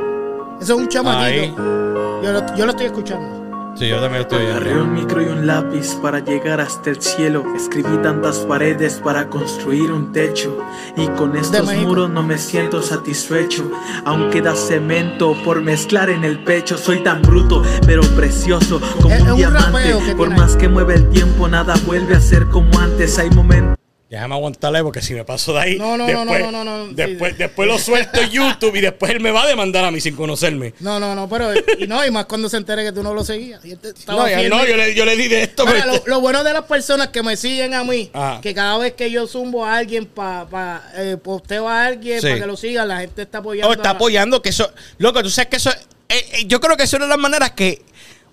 Ese es un Ahí. chamaquito. Yo lo, yo lo estoy escuchando. Sí, yo también lo estoy Agarré un micro y un lápiz para llegar hasta el cielo. Escribí tantas paredes para construir un techo. Y con estos muros no me siento satisfecho. Aún queda cemento por mezclar en el pecho. Soy tan bruto, pero precioso como Es- es un un diamante. Por más que mueve el tiempo, nada vuelve a ser como antes. Hay momentos. Déjame aguantarle porque si me paso de ahí. No, no, no, después, no, no, no, no, Después, sí. después lo suelto en YouTube y después él me va a demandar a mí sin conocerme. No, no, no, pero. Y no, y más cuando se entere que tú no lo seguías. Y él te- estaba No, ya- firme. no yo, le, yo le di de esto. Mira, pero lo, este- lo bueno de las personas que me siguen a mí, Ajá. que cada vez que yo zumbo a alguien para pa, eh, posteo a alguien Sí. para que lo sigan, la gente está apoyando. Oh, está apoyando que eso. Loco, tú sabes que eso. eh, eh, yo creo que eso es una de las maneras que.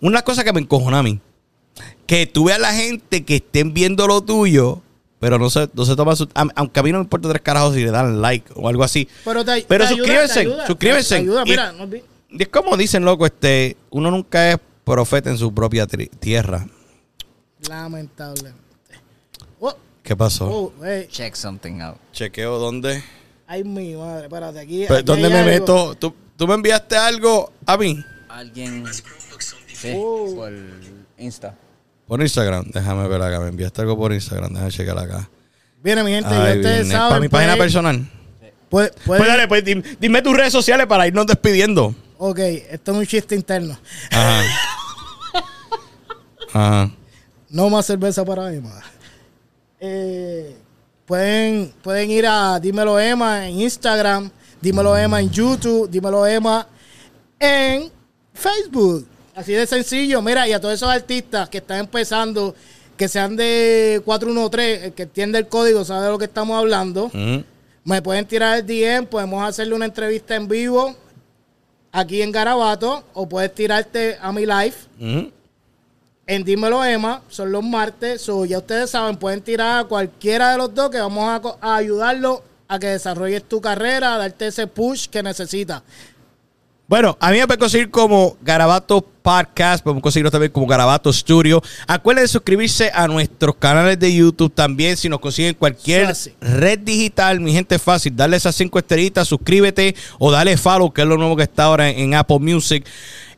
Una cosa que me encojona a mí. Que tú veas a la gente que estén viendo lo tuyo, pero no se, no se toma su. am- Aunque a mí no me importa tres carajos si le dan like o algo así. Pero, te, Pero te ayuda, suscríbanse, te ayuda, suscríbanse. te ayuda. Y- Mira, no olvi- Y es como dicen, loco, este. Uno nunca es profeta en su propia tierra. lamentablemente. Oh, ¿Qué pasó? oh, hey, Check something out. Chequeo dónde. ay, mi madre, espérate, aquí. Aquí ¿Dónde me algo. meto? ¿Tú, tú me enviaste algo a mí? Alguien. Sí, Oh. por Insta. Por Instagram. Déjame ver acá. Me enviaste algo por Instagram. Déjame checar acá. Viene, mi gente, Ay, ya ustedes saben. Para mi página personal. Pues pueden- dale, pues dim- dime tus redes sociales para irnos despidiendo. Ok, esto es un chiste interno. Ajá. Ajá. No más cerveza para Emma. Eh, pueden, pueden ir a Dímelo Emma en Instagram, Dímelo Emma en YouTube, Dímelo Emma en Facebook. Así de sencillo. Mira, y a todos esos artistas que están empezando, que sean de 413, el que entiende el código sabe de lo que estamos hablando. Me pueden tirar el DM, podemos hacerle una entrevista en vivo aquí en Garabato, o puedes tirarte a mi live en Dímelo Emma, son los martes, so ya ustedes saben, pueden tirar a cualquiera de los dos que vamos a, a ayudarlo a que desarrolles tu carrera, a darte ese push que necesitas. Bueno, a mí me pueden conseguir como Garabato Podcast, podemos conseguirlo también como Garabato Studio. Acuérdense de suscribirse a nuestros canales de YouTube también, si nos consiguen cualquier Fácil. red digital, mi gente es fácil, darle esas cinco estrellitas, suscríbete o dale follow, que es lo nuevo que está ahora en, Apple Music.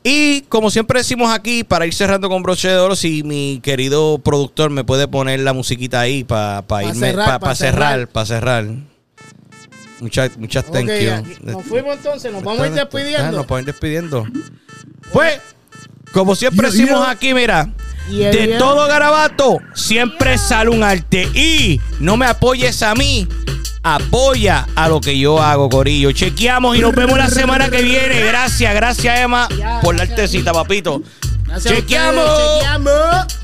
Y como siempre decimos aquí, para ir cerrando con broche de oro, si mi querido productor me puede poner la musiquita ahí para Pa' irme, cerrar, para pa' cerrar, cerrar. para cerrar. Muchas, muchas thank you. nos fuimos entonces, nos vamos a ir Ah, despidiendo. Nos vamos a ir despidiendo. Pues, como siempre Yo- decimos yo- aquí, mira, de todo garabato siempre sale un arte. Y no me apoyes a mí, apoya a lo que yo hago, Corillo. Chequeamos y nos vemos la semana que viene. Gracias, gracias, Emma, por la artecita, papito. Gracias a ustedes, Chequeamos. chequeamos.